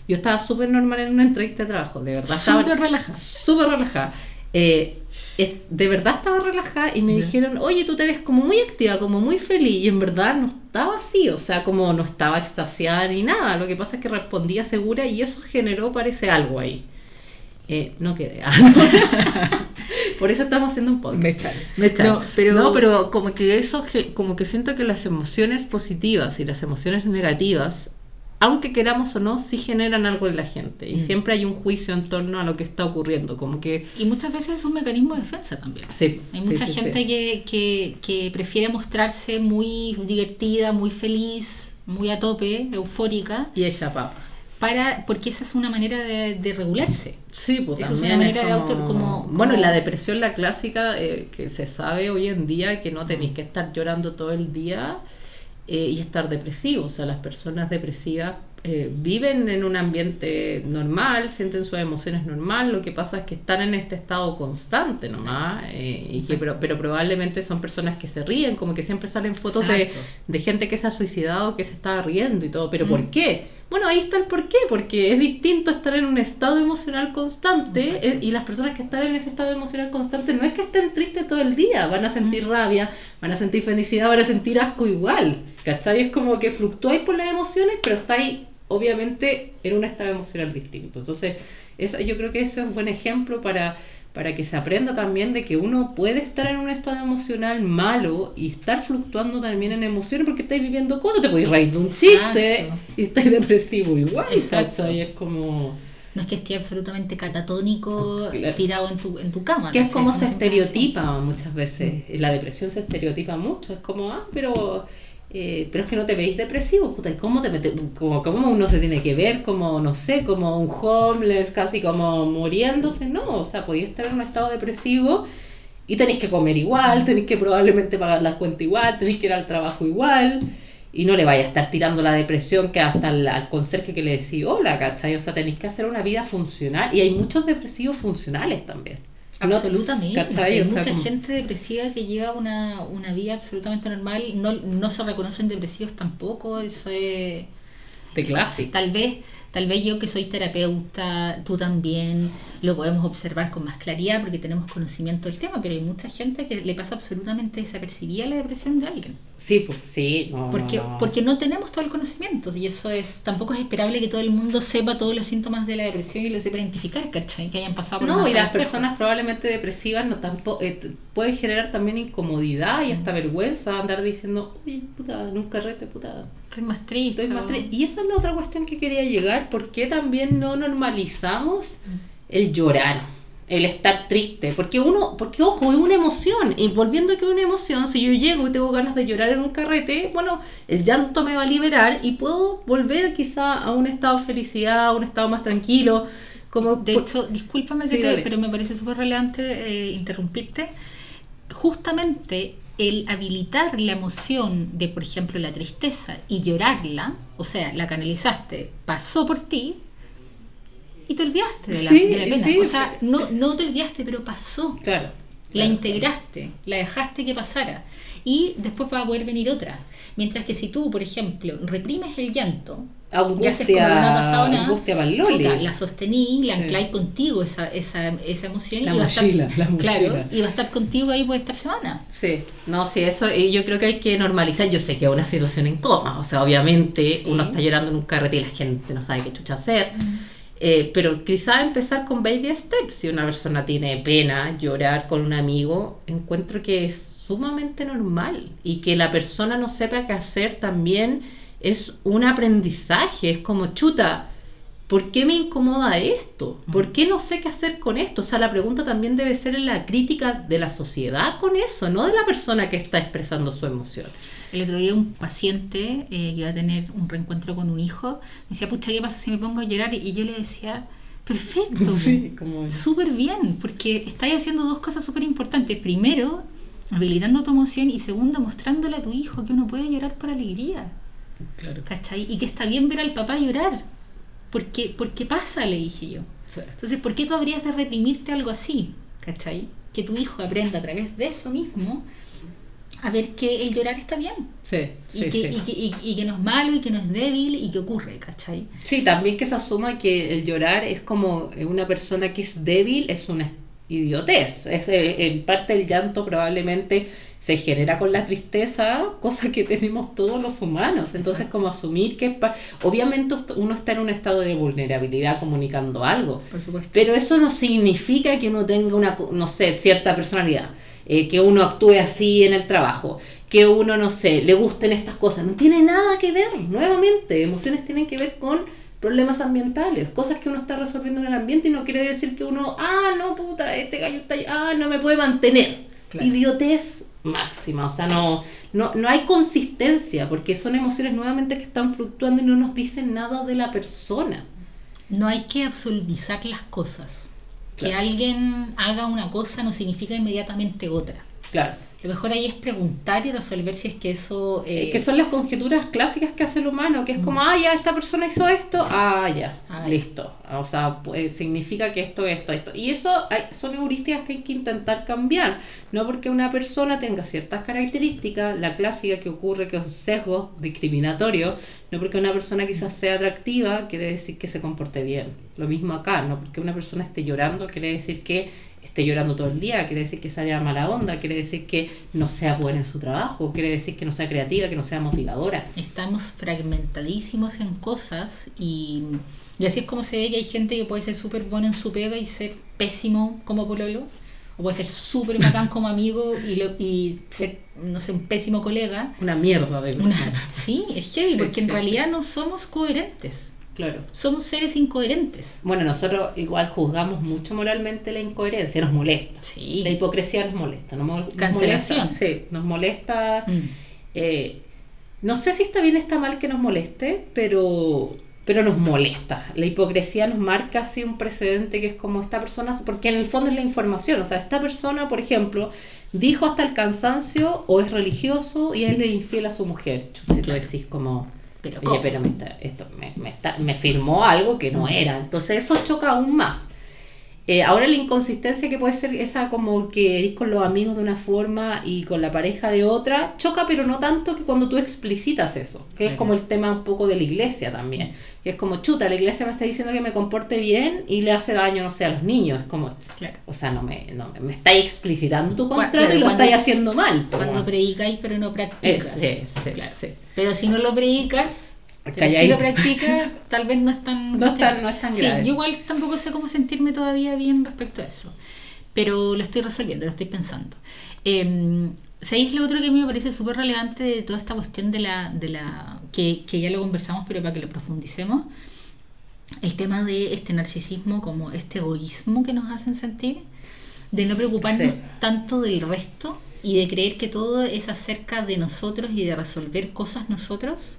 yo estaba súper normal en una entrevista de trabajo, de verdad. estaba- Súper relajada. súper relajada. Eh, es- de verdad estaba relajada y me dijeron, oye, tú te ves como muy activa, como muy feliz. Y en verdad no estaba así, o sea, como no estaba extasiada ni nada. Lo que pasa es que respondía segura y eso generó, parece, algo ahí. Eh, no quedé. Por eso estamos haciendo un podcast. Me echaron. Me echaron. No, pero- no, pero como que eso, como que siento que las emociones positivas y las emociones negativas, aunque queramos o no, sí generan algo en la gente. Y Mm. siempre hay un juicio en torno a lo que está ocurriendo. Como que Y muchas veces es un mecanismo de defensa también. Sí, Hay sí, mucha sí, gente sí. Que, que, que prefiere mostrarse muy divertida, muy feliz, muy a tope, eufórica, Y ella, papá. Para, porque esa es una manera de, de regularse. Sí, pues Eso es una manera es de auto- como- Bueno, y la depresión, la clásica, eh, que se sabe hoy en día que no tenéis que estar llorando todo el día eh, y estar depresivo. O sea, las personas depresivas eh, viven en un ambiente normal, sienten sus emociones normal, lo que pasa es que están en este estado constante nomás, eh, y que, pero, pero probablemente son personas que se ríen, como que siempre salen fotos de, de gente que se ha suicidado, que se estaba riendo y todo, pero Mm. ¿por qué? Bueno, ahí está el por qué, porque es distinto estar en un estado emocional constante eh, y las personas que están en ese estado emocional constante no es que estén tristes todo el día, van a sentir rabia, van a sentir felicidad, van a sentir asco igual, ¿cachai? Es como que fluctúáis por las emociones, pero estáis obviamente en un estado emocional distinto. Entonces, eso, yo creo que eso es un buen ejemplo para, para que se aprenda también de que uno puede estar en un estado emocional malo y estar fluctuando también en emociones porque estáis viviendo cosas, te podéis reír de un chiste y estáis depresivo igual, Exacto. ¿cachai? Es como... No es que esté absolutamente catatónico Claro. tirado en tu, en tu cama. Que es como Eso se estereotipa muchas veces. La depresión se estereotipa mucho. Es como, ah, pero, eh, pero es que no te veis depresivo. Puta, ¿y ¿cómo te metes? Como, ¿Cómo uno se tiene que ver? Como, no sé, como un homeless, casi como muriéndose. No, o sea, podéis estar en un estado depresivo y tenéis que comer igual, tenéis que probablemente pagar las cuentas igual, tenéis que ir al trabajo igual. Y no le vaya a estar tirando la depresión que hasta al, al conserje que le decís hola, ¿cachai? O sea, tenéis que hacer una vida funcional. Y hay muchos depresivos funcionales también. Absolutamente. Hay O sea, mucha como- gente depresiva que lleva una, una vida absolutamente normal. No, no se reconocen depresivos tampoco. Eso es. de clásico. Tal vez, tal vez yo que soy terapeuta, tú también, lo podemos observar con más claridad porque tenemos conocimiento del tema, pero hay mucha gente que le pasa absolutamente desapercibida la depresión de alguien. Sí, pues sí, no, Porque no, no. porque no tenemos todo el conocimiento y eso es tampoco es esperable que todo el mundo sepa todos los síntomas de la depresión y lo sepa identificar, ¿cachai? Que hayan pasado por No, y las personas probablemente depresivas no tampoco eh, pueden generar también incomodidad y hasta vergüenza andar diciendo, uy, puta, en un carrete, puta, Estoy más triste. estoy más triste. Y esa es la otra cuestión que quería llegar, ¿por qué también no normalizamos el llorar? El estar triste, porque uno, porque ojo, es una emoción, y volviendo a que es una emoción, si yo llego y tengo ganas de llorar en un carrete, bueno, el llanto me va a liberar y puedo volver quizá a un estado de felicidad, a un estado más tranquilo, como De por- hecho, discúlpame Sí, que te- pero me parece súper relevante eh, interrumpirte. Justamente el habilitar la emoción de, por ejemplo, la tristeza y llorarla, o sea, la canalizaste, pasó por ti y te olvidaste de la, Sí, de la pena. sí. O sea, no, no te olvidaste, pero pasó. Claro. La claro. integraste, la dejaste que pasara y después va a poder venir otra. Mientras que si tú, por ejemplo, reprimes el llanto, y haces como que no ha pasado nada, angustia chuta, la sostení, la Sí. ancláis contigo esa, esa, esa emoción La y va mochila, estar, la. Claro, y va a estar contigo ahí por estar semana. Sí, no, sí, eso y yo creo que hay que normalizar. Yo sé que es una situación en coma, o sea, obviamente Sí. uno está llorando en un carrete y la gente no sabe qué chucha hacer. Eh, pero quizá empezar con baby steps. Si una persona tiene pena, llorar con un amigo, encuentro que es sumamente normal. Y que la persona no sepa qué hacer también es un aprendizaje. Es como, chuta, ¿por qué me incomoda esto? ¿Por qué no sé qué hacer con esto? O sea, la pregunta también debe ser en la crítica de la sociedad con eso, no de la persona que está expresando su emoción. El otro día un paciente eh, que iba a tener un reencuentro con un hijo me decía, pucha, ¿qué pasa si me pongo a llorar? Y yo le decía, perfecto, como... súper bien, porque estáis haciendo dos cosas súper importantes. Primero, habilitando tu emoción y segundo, mostrándole a tu hijo que uno puede llorar por alegría. Claro. ¿Cachai? Y que está bien ver al papá llorar. Porque, porque pasa, le dije yo. Sí. Entonces, ¿por qué tú habrías de reprimirte algo así? ¿Cachai? Que tu hijo aprenda a través de eso mismo a ver que el llorar está bien. Sí, Y, que, sí. y, que, y- y que no es malo y que no es débil y que ocurre, ¿cachai? Sí, también que se asuma que el llorar es como una persona que es débil, es una idiotez. Es, eh, en parte el llanto probablemente se genera con la tristeza, cosa que tenemos todos los humanos. Entonces, Exacto. como asumir que es obviamente uno está en un estado de vulnerabilidad comunicando algo, Por supuesto. pero eso no significa que uno tenga una, no sé, cierta personalidad, eh, que uno actúe así en el trabajo, que uno, no sé, le gusten estas cosas. No tiene nada que ver, nuevamente, emociones tienen que ver con problemas ambientales, cosas que uno está resolviendo en el ambiente y no quiere decir que uno, ah, no, puta, este gallo está, ahí, ah, no me puede mantener. Claro. Idiotez máxima, o sea, no, no, no hay consistencia, porque son emociones nuevamente que están fluctuando y no nos dicen nada de la persona. No hay que absolutizar las cosas. Que alguien haga una cosa no significa inmediatamente otra. Claro. Lo mejor ahí es preguntar y resolver si es que eso... eh, que son las conjeturas clásicas que hace el humano, que es como, ah, ya, esta persona hizo esto, ah, ya, Ah, listo. O sea, pues, significa que esto, esto, esto. Y eso hay- son heurísticas que hay que intentar cambiar. No porque una persona tenga ciertas características, la clásica que ocurre que es sesgo discriminatorio, no porque una persona quizás sea atractiva, quiere decir que se comporte bien. Lo mismo acá, no porque una persona esté llorando, quiere decir que esté llorando todo el día, quiere decir que sea mala onda, quiere decir que no sea buena en su trabajo, quiere decir que no sea creativa, que no sea motivadora. estamos fragmentadísimos en cosas y, y así es como se ve que hay gente que puede ser súper buena en su pega y ser pésimo como pololo, o puede ser súper bacán como amigo y, lo- y ser, no sé, un pésimo colega. Una mierda de Una- persona. sí, es heavy, Sí, porque en sí, realidad no somos coherentes, Claro. somos seres incoherentes. Bueno, nosotros igual juzgamos mucho moralmente la incoherencia, nos molesta. Sí. La hipocresía nos molesta. Nos, Cancelación. molesta, sí, nos molesta. Mm. eh, no sé si está bien o está mal que nos moleste, pero, pero nos molesta. La hipocresía nos marca así un precedente que es como esta persona, porque en el fondo es la información. O sea, esta persona, por ejemplo, dijo hasta el cansancio o es religioso y él le es infiel a su mujer. Si tú Claro. decís como... Pero Oye, ¿cómo? pero me, está- esto, me, me está- me firmó algo que no era. Entonces eso choca aún más. Eh, ahora la inconsistencia que puede ser esa como que eres con los amigos de una forma y con la pareja de otra, choca pero no tanto que cuando tú explicitas eso, que es como el tema un poco de la iglesia también, que es como chuta, la iglesia me está diciendo que me comporte bien y le hace daño, no sé, a los niños, es como, Claro. o sea, no me, no, me- me estáis explicitando tu contrato claro, y lo cuando- estáis haciendo mal. Cuando predicáis pero no Eh, practicas. sí, sí, Claro. sí. Pero si no lo predicas, pero si lo practicas, tal vez no es tan... No tan- no es tan Sí, grave. yo igual tampoco sé cómo sentirme todavía bien respecto a eso. Pero lo estoy resolviendo, lo estoy pensando. Eh, ¿Sabéis lo otro que a mí me parece súper relevante de toda esta cuestión de la... De la que, que ya lo conversamos, pero para que lo profundicemos? El tema de este narcisismo como este egoísmo que nos hacen sentir, de no preocuparnos Sí. tanto del resto y de creer que todo es acerca de nosotros y de resolver cosas nosotros,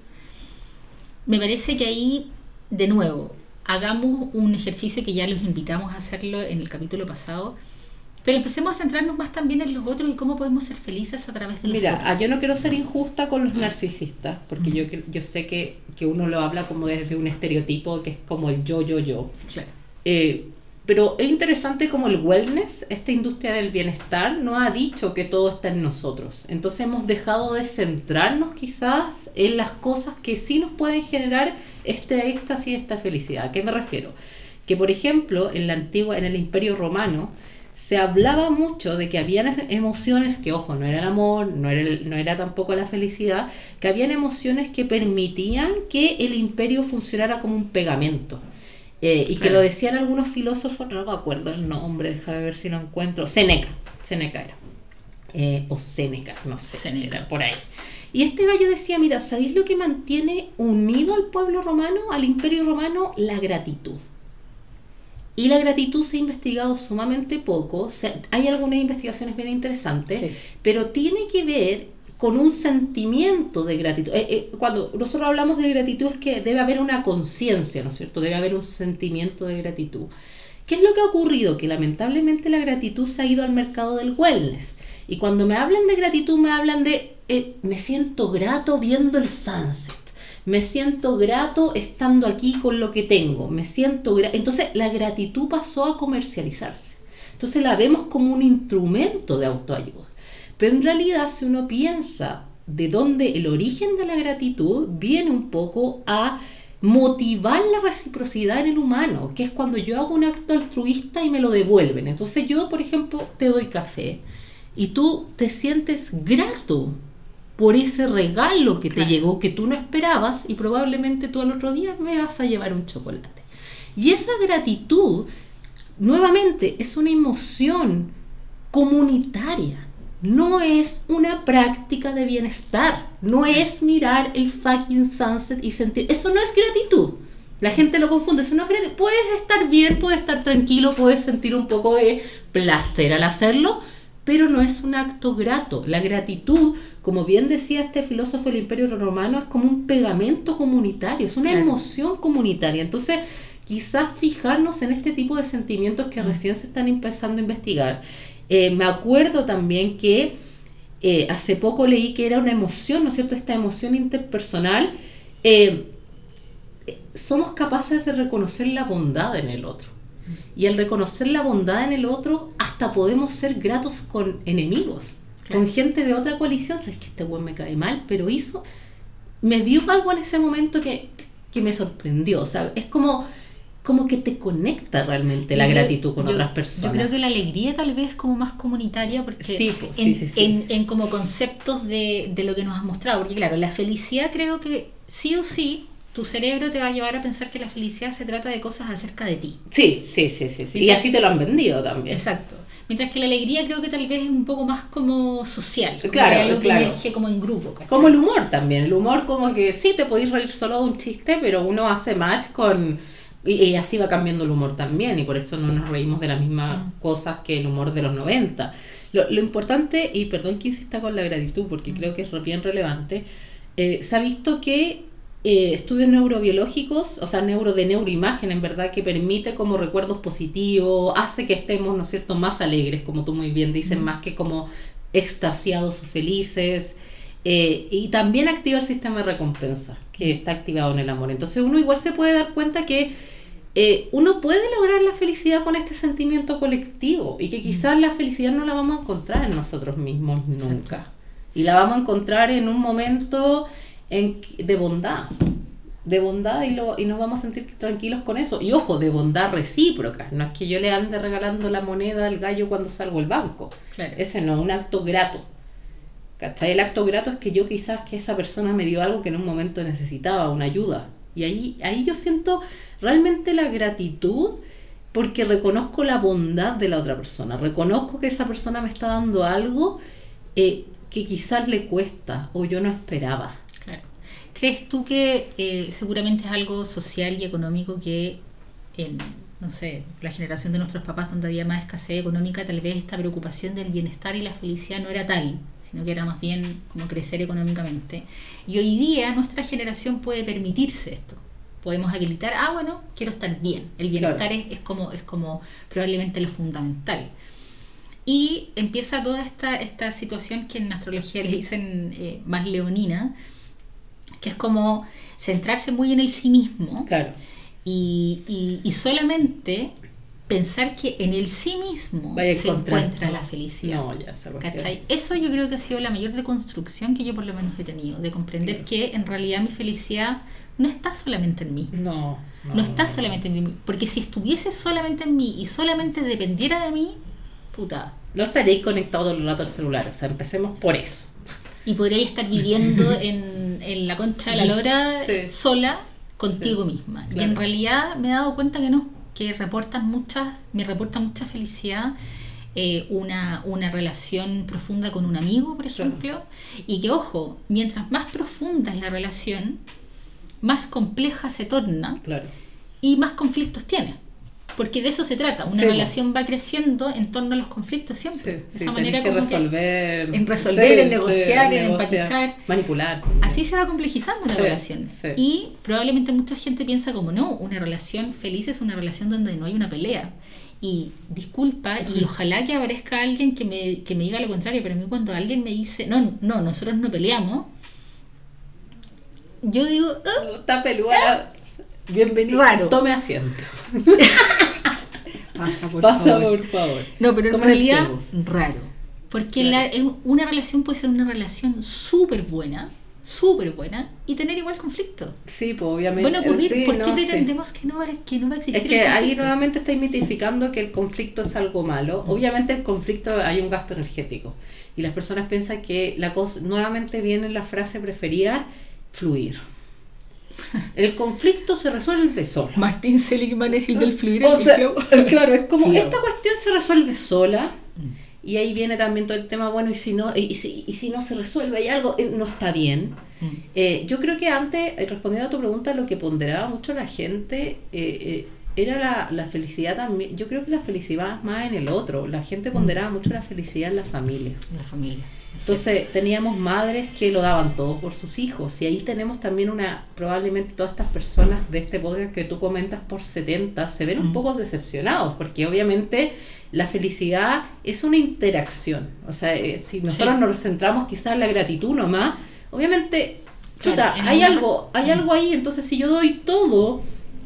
me parece que ahí, de nuevo, hagamos un ejercicio que ya los invitamos a hacerlo en el capítulo pasado, pero empecemos a centrarnos más también en los otros y cómo podemos ser felices a través de los Mira, otros. ah, yo no quiero ser injusta con los narcisistas, porque Mm. yo, yo sé que, que uno lo habla como desde un estereotipo que es como el yo, yo, yo. Claro. Eh, pero es interesante como el wellness, esta industria del bienestar, no ha dicho que todo está en nosotros. Entonces hemos dejado de centrarnos quizás en las cosas que sí nos pueden generar este éxtasis, esta felicidad. ¿A qué me refiero? Que por ejemplo, en la antigua, en el Imperio Romano, se hablaba mucho de que habían es- emociones que, ojo, no era el amor, no era, el- no era tampoco la felicidad, que habían emociones que permitían que el imperio funcionara como un pegamento. Eh, y que Claro. lo decían algunos filósofos, no me acuerdo el nombre, déjame ver si lo encuentro. Seneca, Seneca era. Eh, o Seneca, no sé, Séneca. era por ahí. Y este gallo decía, mira, ¿sabéis lo que mantiene unido al pueblo romano, al imperio romano? La gratitud. Y la gratitud se ha investigado sumamente poco. Se- hay algunas investigaciones bien interesantes, Sí. pero tiene que ver con un sentimiento de gratitud. Eh, eh, cuando nosotros hablamos de gratitud es que debe haber una conciencia, ¿no es cierto? Debe haber un sentimiento de gratitud. ¿Qué es lo que ha ocurrido? Que lamentablemente la gratitud se ha ido al mercado del wellness. Y cuando me hablan de gratitud, me hablan de, eh, me siento grato viendo el sunset. Me siento grato estando aquí con lo que tengo. Me siento Entonces la gratitud pasó a comercializarse. Entonces la vemos como un instrumento de autoayuda. Pero en realidad si uno piensa de dónde el origen de la gratitud viene un poco a motivar la reciprocidad en el humano, que es cuando yo hago un acto altruista y me lo devuelven. Entonces yo, por ejemplo, te doy café y tú te sientes grato por ese regalo que te llegó que tú no esperabas y probablemente tú al otro día me vas a llevar un chocolate. Y esa gratitud, nuevamente, es una emoción comunitaria no es una práctica de bienestar, no es mirar el fucking sunset y sentir, eso no es gratitud. La gente lo confunde, eso no es gratitud. Puedes estar bien, puedes estar tranquilo, puedes sentir un poco de placer al hacerlo, pero no es un acto grato. La gratitud, como bien decía este filósofo del Imperio Romano, es como un pegamento comunitario, es una emoción comunitaria. Entonces, quizás fijarnos en este tipo de sentimientos que mm. recién se están empezando a investigar eh, me acuerdo también que eh, hace poco leí que era una emoción, ¿no es cierto? Esta emoción interpersonal. Eh, somos capaces de reconocer la bondad en el otro. Y al reconocer la bondad en el otro, hasta podemos ser gratos con enemigos, con gente de otra coalición. Sabes que este buen me cae mal, pero hizo, me dio algo en ese momento que, que me sorprendió. O sea, es como como que te conecta realmente la gratitud con otras personas. Yo creo que la alegría tal vez es como más comunitaria porque sí, en, en, como conceptos de, de, lo que nos has mostrado, porque claro, la felicidad creo que sí o sí tu cerebro te va a llevar a pensar que la felicidad se trata de cosas acerca de ti. Sí, sí, sí, sí. Y así te lo han vendido también. Exacto. Mientras que la alegría creo que tal vez es un poco más como social. claro, algo que emerge como en grupo. Como el humor también. El humor como que sí, te podéis reír solo de un chiste, pero uno hace match con y, así va cambiando el humor también, y por eso no nos reímos de las mismas mm. cosas que el humor de los 90. Lo, lo importante, y perdón que insista con la gratitud, porque mm. creo que es bien relevante, eh, se ha visto que eh, estudios neurobiológicos, o sea, neuro de neuroimagen, en verdad, que permite como recuerdos positivos, hace que estemos, ¿no es cierto?, más alegres, como tú muy bien dices, mm. más que como extasiados o felices. Eh, y también activa el sistema de recompensa que está activado en el amor. Entonces uno igual se puede dar cuenta que eh, uno puede lograr la felicidad con este sentimiento colectivo y que quizás la felicidad no la vamos a encontrar en nosotros mismos nunca. Y la vamos a encontrar en un momento en, de bondad, de bondad y, lo, y nos vamos a sentir tranquilos con eso. Y ojo, de bondad recíproca. No es que yo le ande regalando la moneda al gallo cuando salgo del banco. Ese no es un acto grato. ¿Cachai? El acto grato es que yo quizás que esa persona me dio algo que en un momento necesitaba, una ayuda. Y ahí, ahí yo siento realmente la gratitud porque reconozco la bondad de la otra persona, reconozco que esa persona me está dando algo eh, que quizás le cuesta o yo no esperaba. Claro. ¿Crees tú que eh, seguramente es algo social y económico que en, no sé, la generación de nuestros papás donde había más escasez económica, tal vez esta preocupación del bienestar y la felicidad no era tal, sino que era más bien como crecer económicamente. Y hoy día nuestra generación puede permitirse esto podemos habilitar, ah, bueno, quiero estar bien. El bienestar es, como, es como probablemente lo fundamental. Y empieza toda esta, esta situación que en astrología le dicen eh, más leonina, que es como centrarse muy en el sí mismo. Claro. Y, y, solamente pensar que en el sí mismo se encuentra la felicidad. No, ya Eso yo creo que ha sido la mayor deconstrucción que yo por lo menos he tenido, de comprender que en realidad mi felicidad no está solamente en mí. No. No, está solamente en mí. Porque si estuviese solamente en mí y solamente dependiera de mí, puta. No estaréis conectado todo el rato al celular. O sea, empecemos por eso. Y podríais estar viviendo en, en, la concha de la lora sola contigo misma. Y en realidad me he dado cuenta que no, que reportan muchas, me reporta mucha felicidad. Eh, una, una, relación profunda con un amigo, por ejemplo, y que, ojo, mientras más profunda es la relación, más compleja se torna y más conflictos tiene. Porque de eso se trata. Una Sí, relación va creciendo en torno a los conflictos siempre. Sí, de sí, esa tenés manera que como resolver. en resolver, en negociar, en empatizar. Manipular. Así se va complejizando una Sí, relación. sí. Y probablemente mucha gente piensa como no, una relación feliz es una relación donde no hay una pelea. Y disculpa, y ojalá que aparezca alguien que me, que me diga lo contrario, pero a mí cuando alguien me dice, no, no, nosotros no peleamos, yo digo, "Ah, Está peluda. Bienvenido. Raro. Tome asiento. pasa por Pasa, favor. por favor. No, pero en realidad, Comencemos. raro. Porque Claro. la- una relación puede ser una relación súper buena, súper buena, y tener igual conflicto. Sí, pues obviamente. Bueno, ocurrir, Sí, ¿por qué no, sí. pretendemos que, no va, a- que no va a existir Es que el ahí nuevamente estáis mitificando que el conflicto es algo malo. Obviamente el conflicto hay un gasto energético. Y las personas piensan que la cosa, nuevamente viene la frase preferida, fluir. El conflicto se resuelve solo. Martín Seligman es el del fluir, O el sea, flow. claro, es como Flow. esta cuestión se resuelve sola. Mm. Y ahí viene también todo el tema, bueno, y si no, y si, y si no se resuelve, hay algo, eh, no está bien. Mm. Eh, yo creo que antes, eh, respondiendo a tu pregunta, lo que ponderaba mucho la gente eh, eh, era la, la felicidad también. Yo creo que la felicidad más en el otro. La gente ponderaba mucho la felicidad en la familia. La familia. Entonces teníamos madres que lo daban todo por sus hijos y ahí tenemos también una, probablemente todas estas personas de este podcast que tú comentas por 70 se ven un Mm. poco decepcionados porque obviamente la felicidad es una interacción. O sea, eh, si nosotros Sí. nos centramos quizás en la gratitud nomás, obviamente chuta, Claro, hay algo, hay Mm. algo ahí, entonces si yo doy todo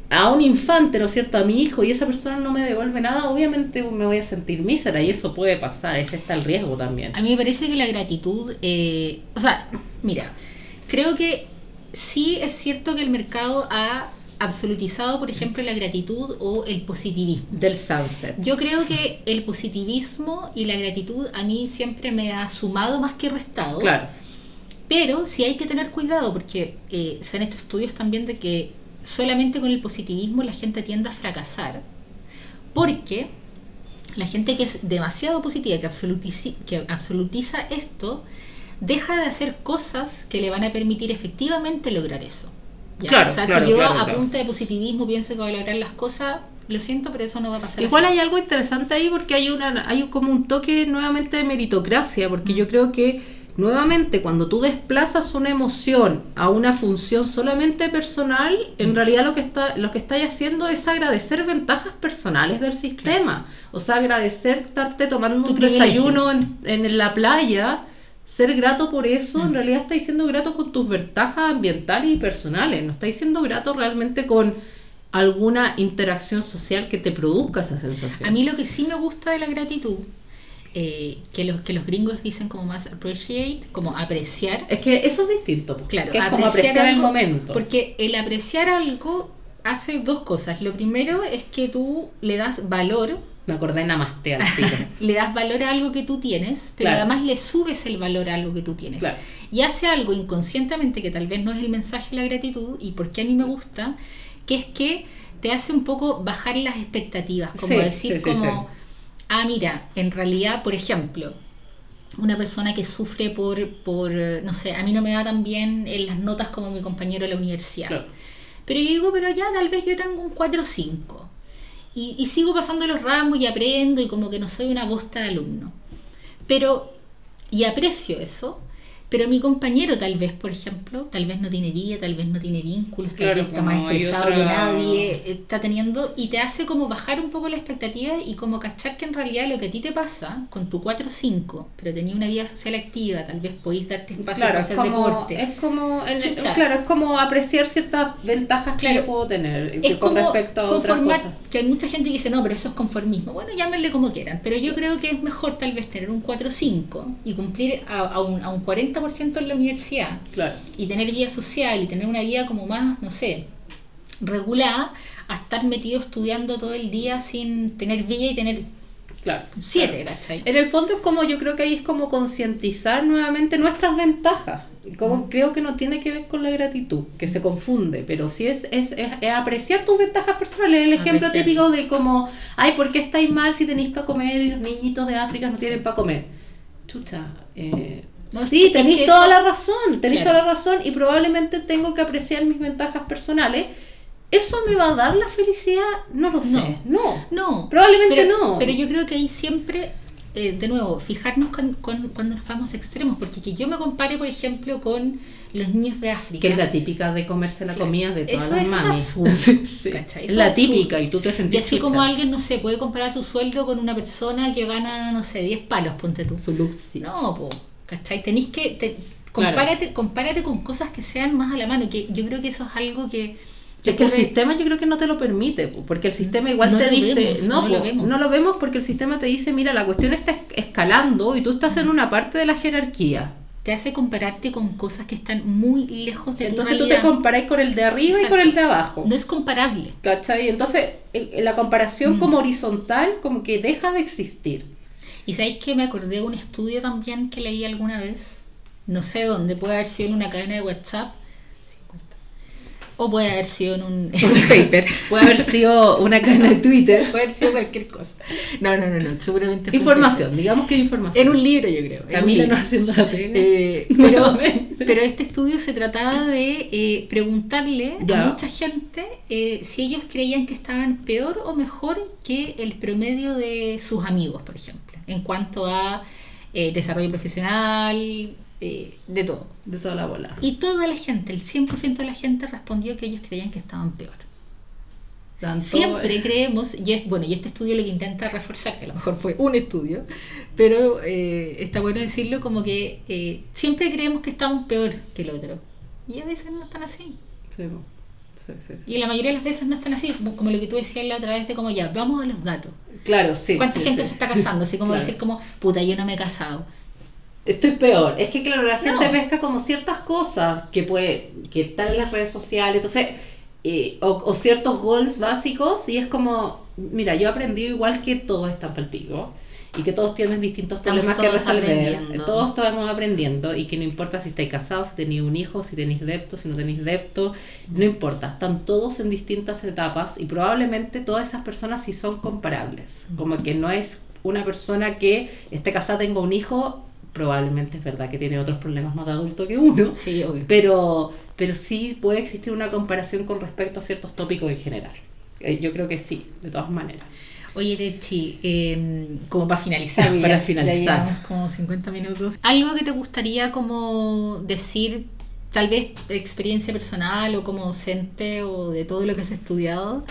a un infante, ¿no es cierto?, a mi hijo y esa persona no me devuelve nada, obviamente me voy a sentir mísera y eso puede pasar, ese está el riesgo también. A mí me parece que la gratitud, eh, o sea, mira, creo que sí es cierto que el mercado ha absolutizado, por ejemplo, la gratitud o el positivismo. Del sunset. Yo creo que el positivismo y la gratitud a mí siempre me ha sumado más que restado. Claro. Pero sí hay que tener cuidado porque eh, se han hecho estudios también de que solamente con el positivismo la gente tiende a fracasar. Porque la gente que es demasiado positiva, que, absolutici- que absolutiza esto, deja de hacer cosas que le van a permitir efectivamente lograr eso. ¿ya? Claro, o sea, claro, si yo claro, a punta de positivismo pienso que voy a lograr las cosas, lo siento, pero eso no va a pasar Igual así. hay algo interesante ahí porque hay una hay como un toque nuevamente de meritocracia, porque yo creo que nuevamente cuando tú desplazas una emoción a una función solamente personal, en realidad lo que está lo que estáis haciendo es agradecer ventajas personales del sistema. O sea, agradecer estarte tomando Tu un desayuno en, en la playa, ser grato por eso, en Mm. realidad estáis siendo grato con tus ventajas ambientales y personales, no estáis siendo grato realmente con alguna interacción social que te produzca esa sensación. A mí lo que sí me gusta de la gratitud, eh, que, los, que los gringos dicen como más appreciate, como apreciar. es que eso es distinto, Claro, que es como apreciar el algo, momento. Porque el apreciar algo hace dos cosas. Lo primero es que tú le das valor, Me acordé de Namaste al le das valor a algo que tú tienes, pero Claro. además le subes el valor a algo que tú tienes. Claro. Y hace algo inconscientemente que tal vez no es el mensaje de la gratitud y por qué a mí me gusta, que es que te hace un poco bajar las expectativas, como Sí, decir sí, sí, como. Ah, mira, en realidad, por ejemplo, una persona que sufre por, por, no sé, a mí no me va tan bien en las notas como mi compañero de la universidad. Claro. Pero yo digo, pero ya tal vez yo tengo un 4 o 5. Y, y sigo pasando los ramos y aprendo y como que no soy una bosta de alumno. Pero, y aprecio eso, pero mi compañero tal vez, por ejemplo, tal vez no tiene vida, tal vez no tiene vínculos, tal Claro, vez está más como hay estresado que nadie está teniendo y te hace como bajar un poco la expectativa y como cachar que en realidad lo que a ti te pasa con tu 4 o 5, pero tenía una vida social activa, tal vez podéis darte espacio Claro, para es hacer como, deporte. es como en- Chucha. claro, es como apreciar ciertas ventajas que Claro. yo puedo tener es con como respecto a otras conformar, cosas. que hay mucha gente que dice, no, pero eso es conformismo. Bueno, llámenle como quieran, pero yo creo que es mejor tal vez tener un 4-5 y cumplir a, a un, a un 40% en la universidad Claro. y tener vida social y tener una vida como más, no sé, regulada, a estar metido estudiando todo el día sin tener vida y tener Claro. 7, ¿cachai? En el fondo es como, yo creo que ahí es como concientizar nuevamente nuestras ventajas. Como Mm. creo que no tiene que ver con la gratitud, que se confunde, pero sí es, es, es- es apreciar tus ventajas personales. El ejemplo Apreciar. típico de como, ay, ¿por qué estáis mal si tenéis para comer y los niñitos de África no tienen para comer? Chucha, eh, No, sí, es tenéis que toda eso- la razón, tenéis Claro. toda la razón y probablemente tengo que apreciar mis ventajas personales ¿Eso me va a dar la felicidad? No lo sé. No. No, Probablemente pero, no. Pero yo creo que ahí siempre, eh, de nuevo, fijarnos con, con- cuando nos vamos a extremos, porque que yo me compare, por ejemplo, con los niños de África. Que es la típica de comerse la Claro. comida de todas Eso- las eso es mamis. absurdo, Sí. ¿cachai? Es Eso la es típica y tú te Y sentís así como alguien, no sé, puede comparar su sueldo con una persona que gana, no sé, 10 palos, ponte tú. Su Luxi. No, po, ¿cachai? Tenéis que. te- compárate, compárate con cosas que sean más a la mano, que yo creo que eso es algo que. Es que el sistema yo creo que no te lo permite, po, porque el sistema igual No te lo dice, vemos, no, no lo vemos. no lo vemos porque el sistema te dice, mira, la cuestión está es- escalando y tú estás en una parte de la jerarquía. te hace compararte con cosas que están muy lejos de Entonces tu tú te comparáis con el de arriba y con el de abajo. No es comparable. ¿Cachai? Entonces, en- en la comparación Mm. como horizontal como que deja de existir. Y sabéis que me acordé de un estudio también que leí alguna vez, no sé dónde, puede haber sido en una cadena de WhatsApp, 50. o puede haber sido en un, paper, Puede haber sido una cadena de Twitter. puede haber sido cualquier cosa. No, no, no, no, seguramente fue Información, digamos que información. En un libro, yo creo. Camila no haciendo la pega. Eh, pero, este estudio se trataba de eh, preguntarle Ya. a mucha gente eh, si ellos creían que estaban peor o mejor que el promedio de sus amigos, por ejemplo, en cuanto a eh, desarrollo profesional, eh, de todo. De toda la bola. Y toda la gente, el 100% de la gente respondió que ellos creían que estaban peor. Tanto- Siempre creemos, y es, bueno, y este estudio lo que intenta reforzar, que a lo mejor fue un estudio, pero eh, está bueno decirlo como que eh, siempre creemos que estamos peor que el otro. Y a veces no están así. Sí. Sí, sí, sí. Y la mayoría de las veces no están así, como, como lo que tú decías la otra vez de como ya, vamos a los datos. Claro, sí. ¿Cuánta gente se está casando? Así como Claro. decir como, puta, yo no me he casado. Estoy peor. Es que claro, la gente No. pesca como ciertas cosas que puede, que están en las redes sociales, entonces, eh, o, o ciertos goals básicos, y es como, mira, yo he aprendido igual que todos están palpico, y que todos tienen distintos problemas que resolver. aprendiendo. Todos estamos aprendiendo, y que no importa si estáis casados, si tenéis un hijo, si tenéis depto, si no tenéis depto, no importa, están todos en distintas etapas, y probablemente todas esas personas sí son comparables. Como que no es una persona que esté casada, tenga un hijo, probablemente es verdad que tiene otros problemas más de adulto que uno, Sí, obvio. pero, pero sí puede existir una comparación con respecto a ciertos tópicos en general. Eh, Yo creo que sí, de todas maneras. Oye, Techi, eh, como para finalizar, Para ya- finalizar. ya llevamos como 50 minutos. ¿Algo que te gustaría como decir, tal vez experiencia personal o como docente o de todo lo que has estudiado,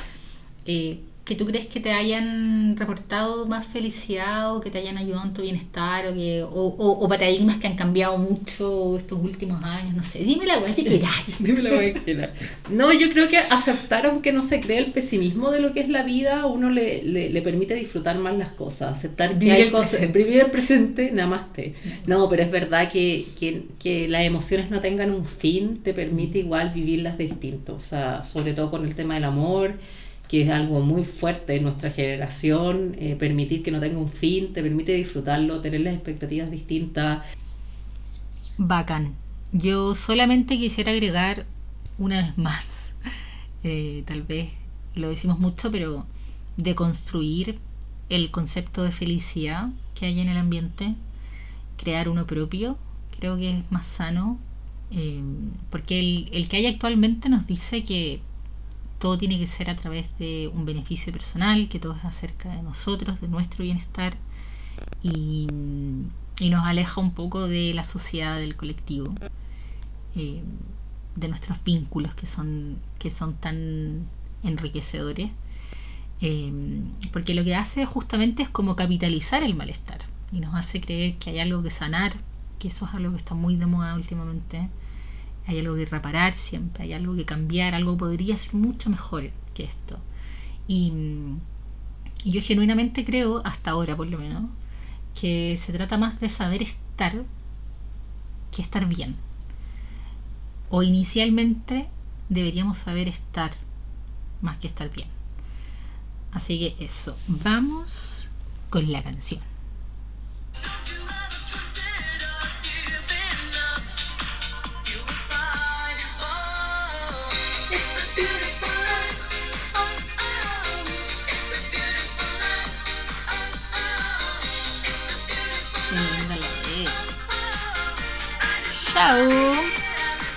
eh, que tú crees que te hayan reportado más felicidad o que te hayan ayudado en tu bienestar o, que, o, o- o paradigmas que han cambiado mucho estos últimos años? No sé, dime la weá que queráis. Dime la weá que quieras. No, yo creo que aceptar, aunque no se cree el pesimismo de lo que es la vida, a uno le, le, le permite disfrutar más las cosas, aceptar que Vivir hay el cosas, presente. vivir el presente, nada más te. No, pero es verdad que, que, que las emociones no tengan un fin, te permite igual vivirlas distinto, o sea, sobre todo con el tema del amor, que es algo muy fuerte en nuestra generación, eh, permitir que no tenga un fin, te permite disfrutarlo, tener las expectativas distintas, Bacán. Yo solamente quisiera agregar una vez más, eh, tal vez lo decimos mucho, pero de construir el concepto de felicidad que hay en el ambiente, crear uno propio, creo que es más sano, eh, porque el, el que hay actualmente nos dice que todo tiene que ser a través de un beneficio personal, que todo es acerca de nosotros, de nuestro bienestar, y, nos aleja un poco de la sociedad, del colectivo, eh, de nuestros vínculos que son, que son tan enriquecedores. Eh, porque lo que hace justamente es como capitalizar el malestar y nos hace creer que hay algo que sanar, que eso es algo que está muy de moda últimamente. Hay algo que reparar siempre, hay algo que cambiar, algo podría ser mucho mejor que esto. Y, y yo genuinamente creo, hasta ahora por lo menos, que se trata más de saber estar que estar bien. O inicialmente deberíamos saber estar más que estar bien. Así que eso, vamos con la canción. show.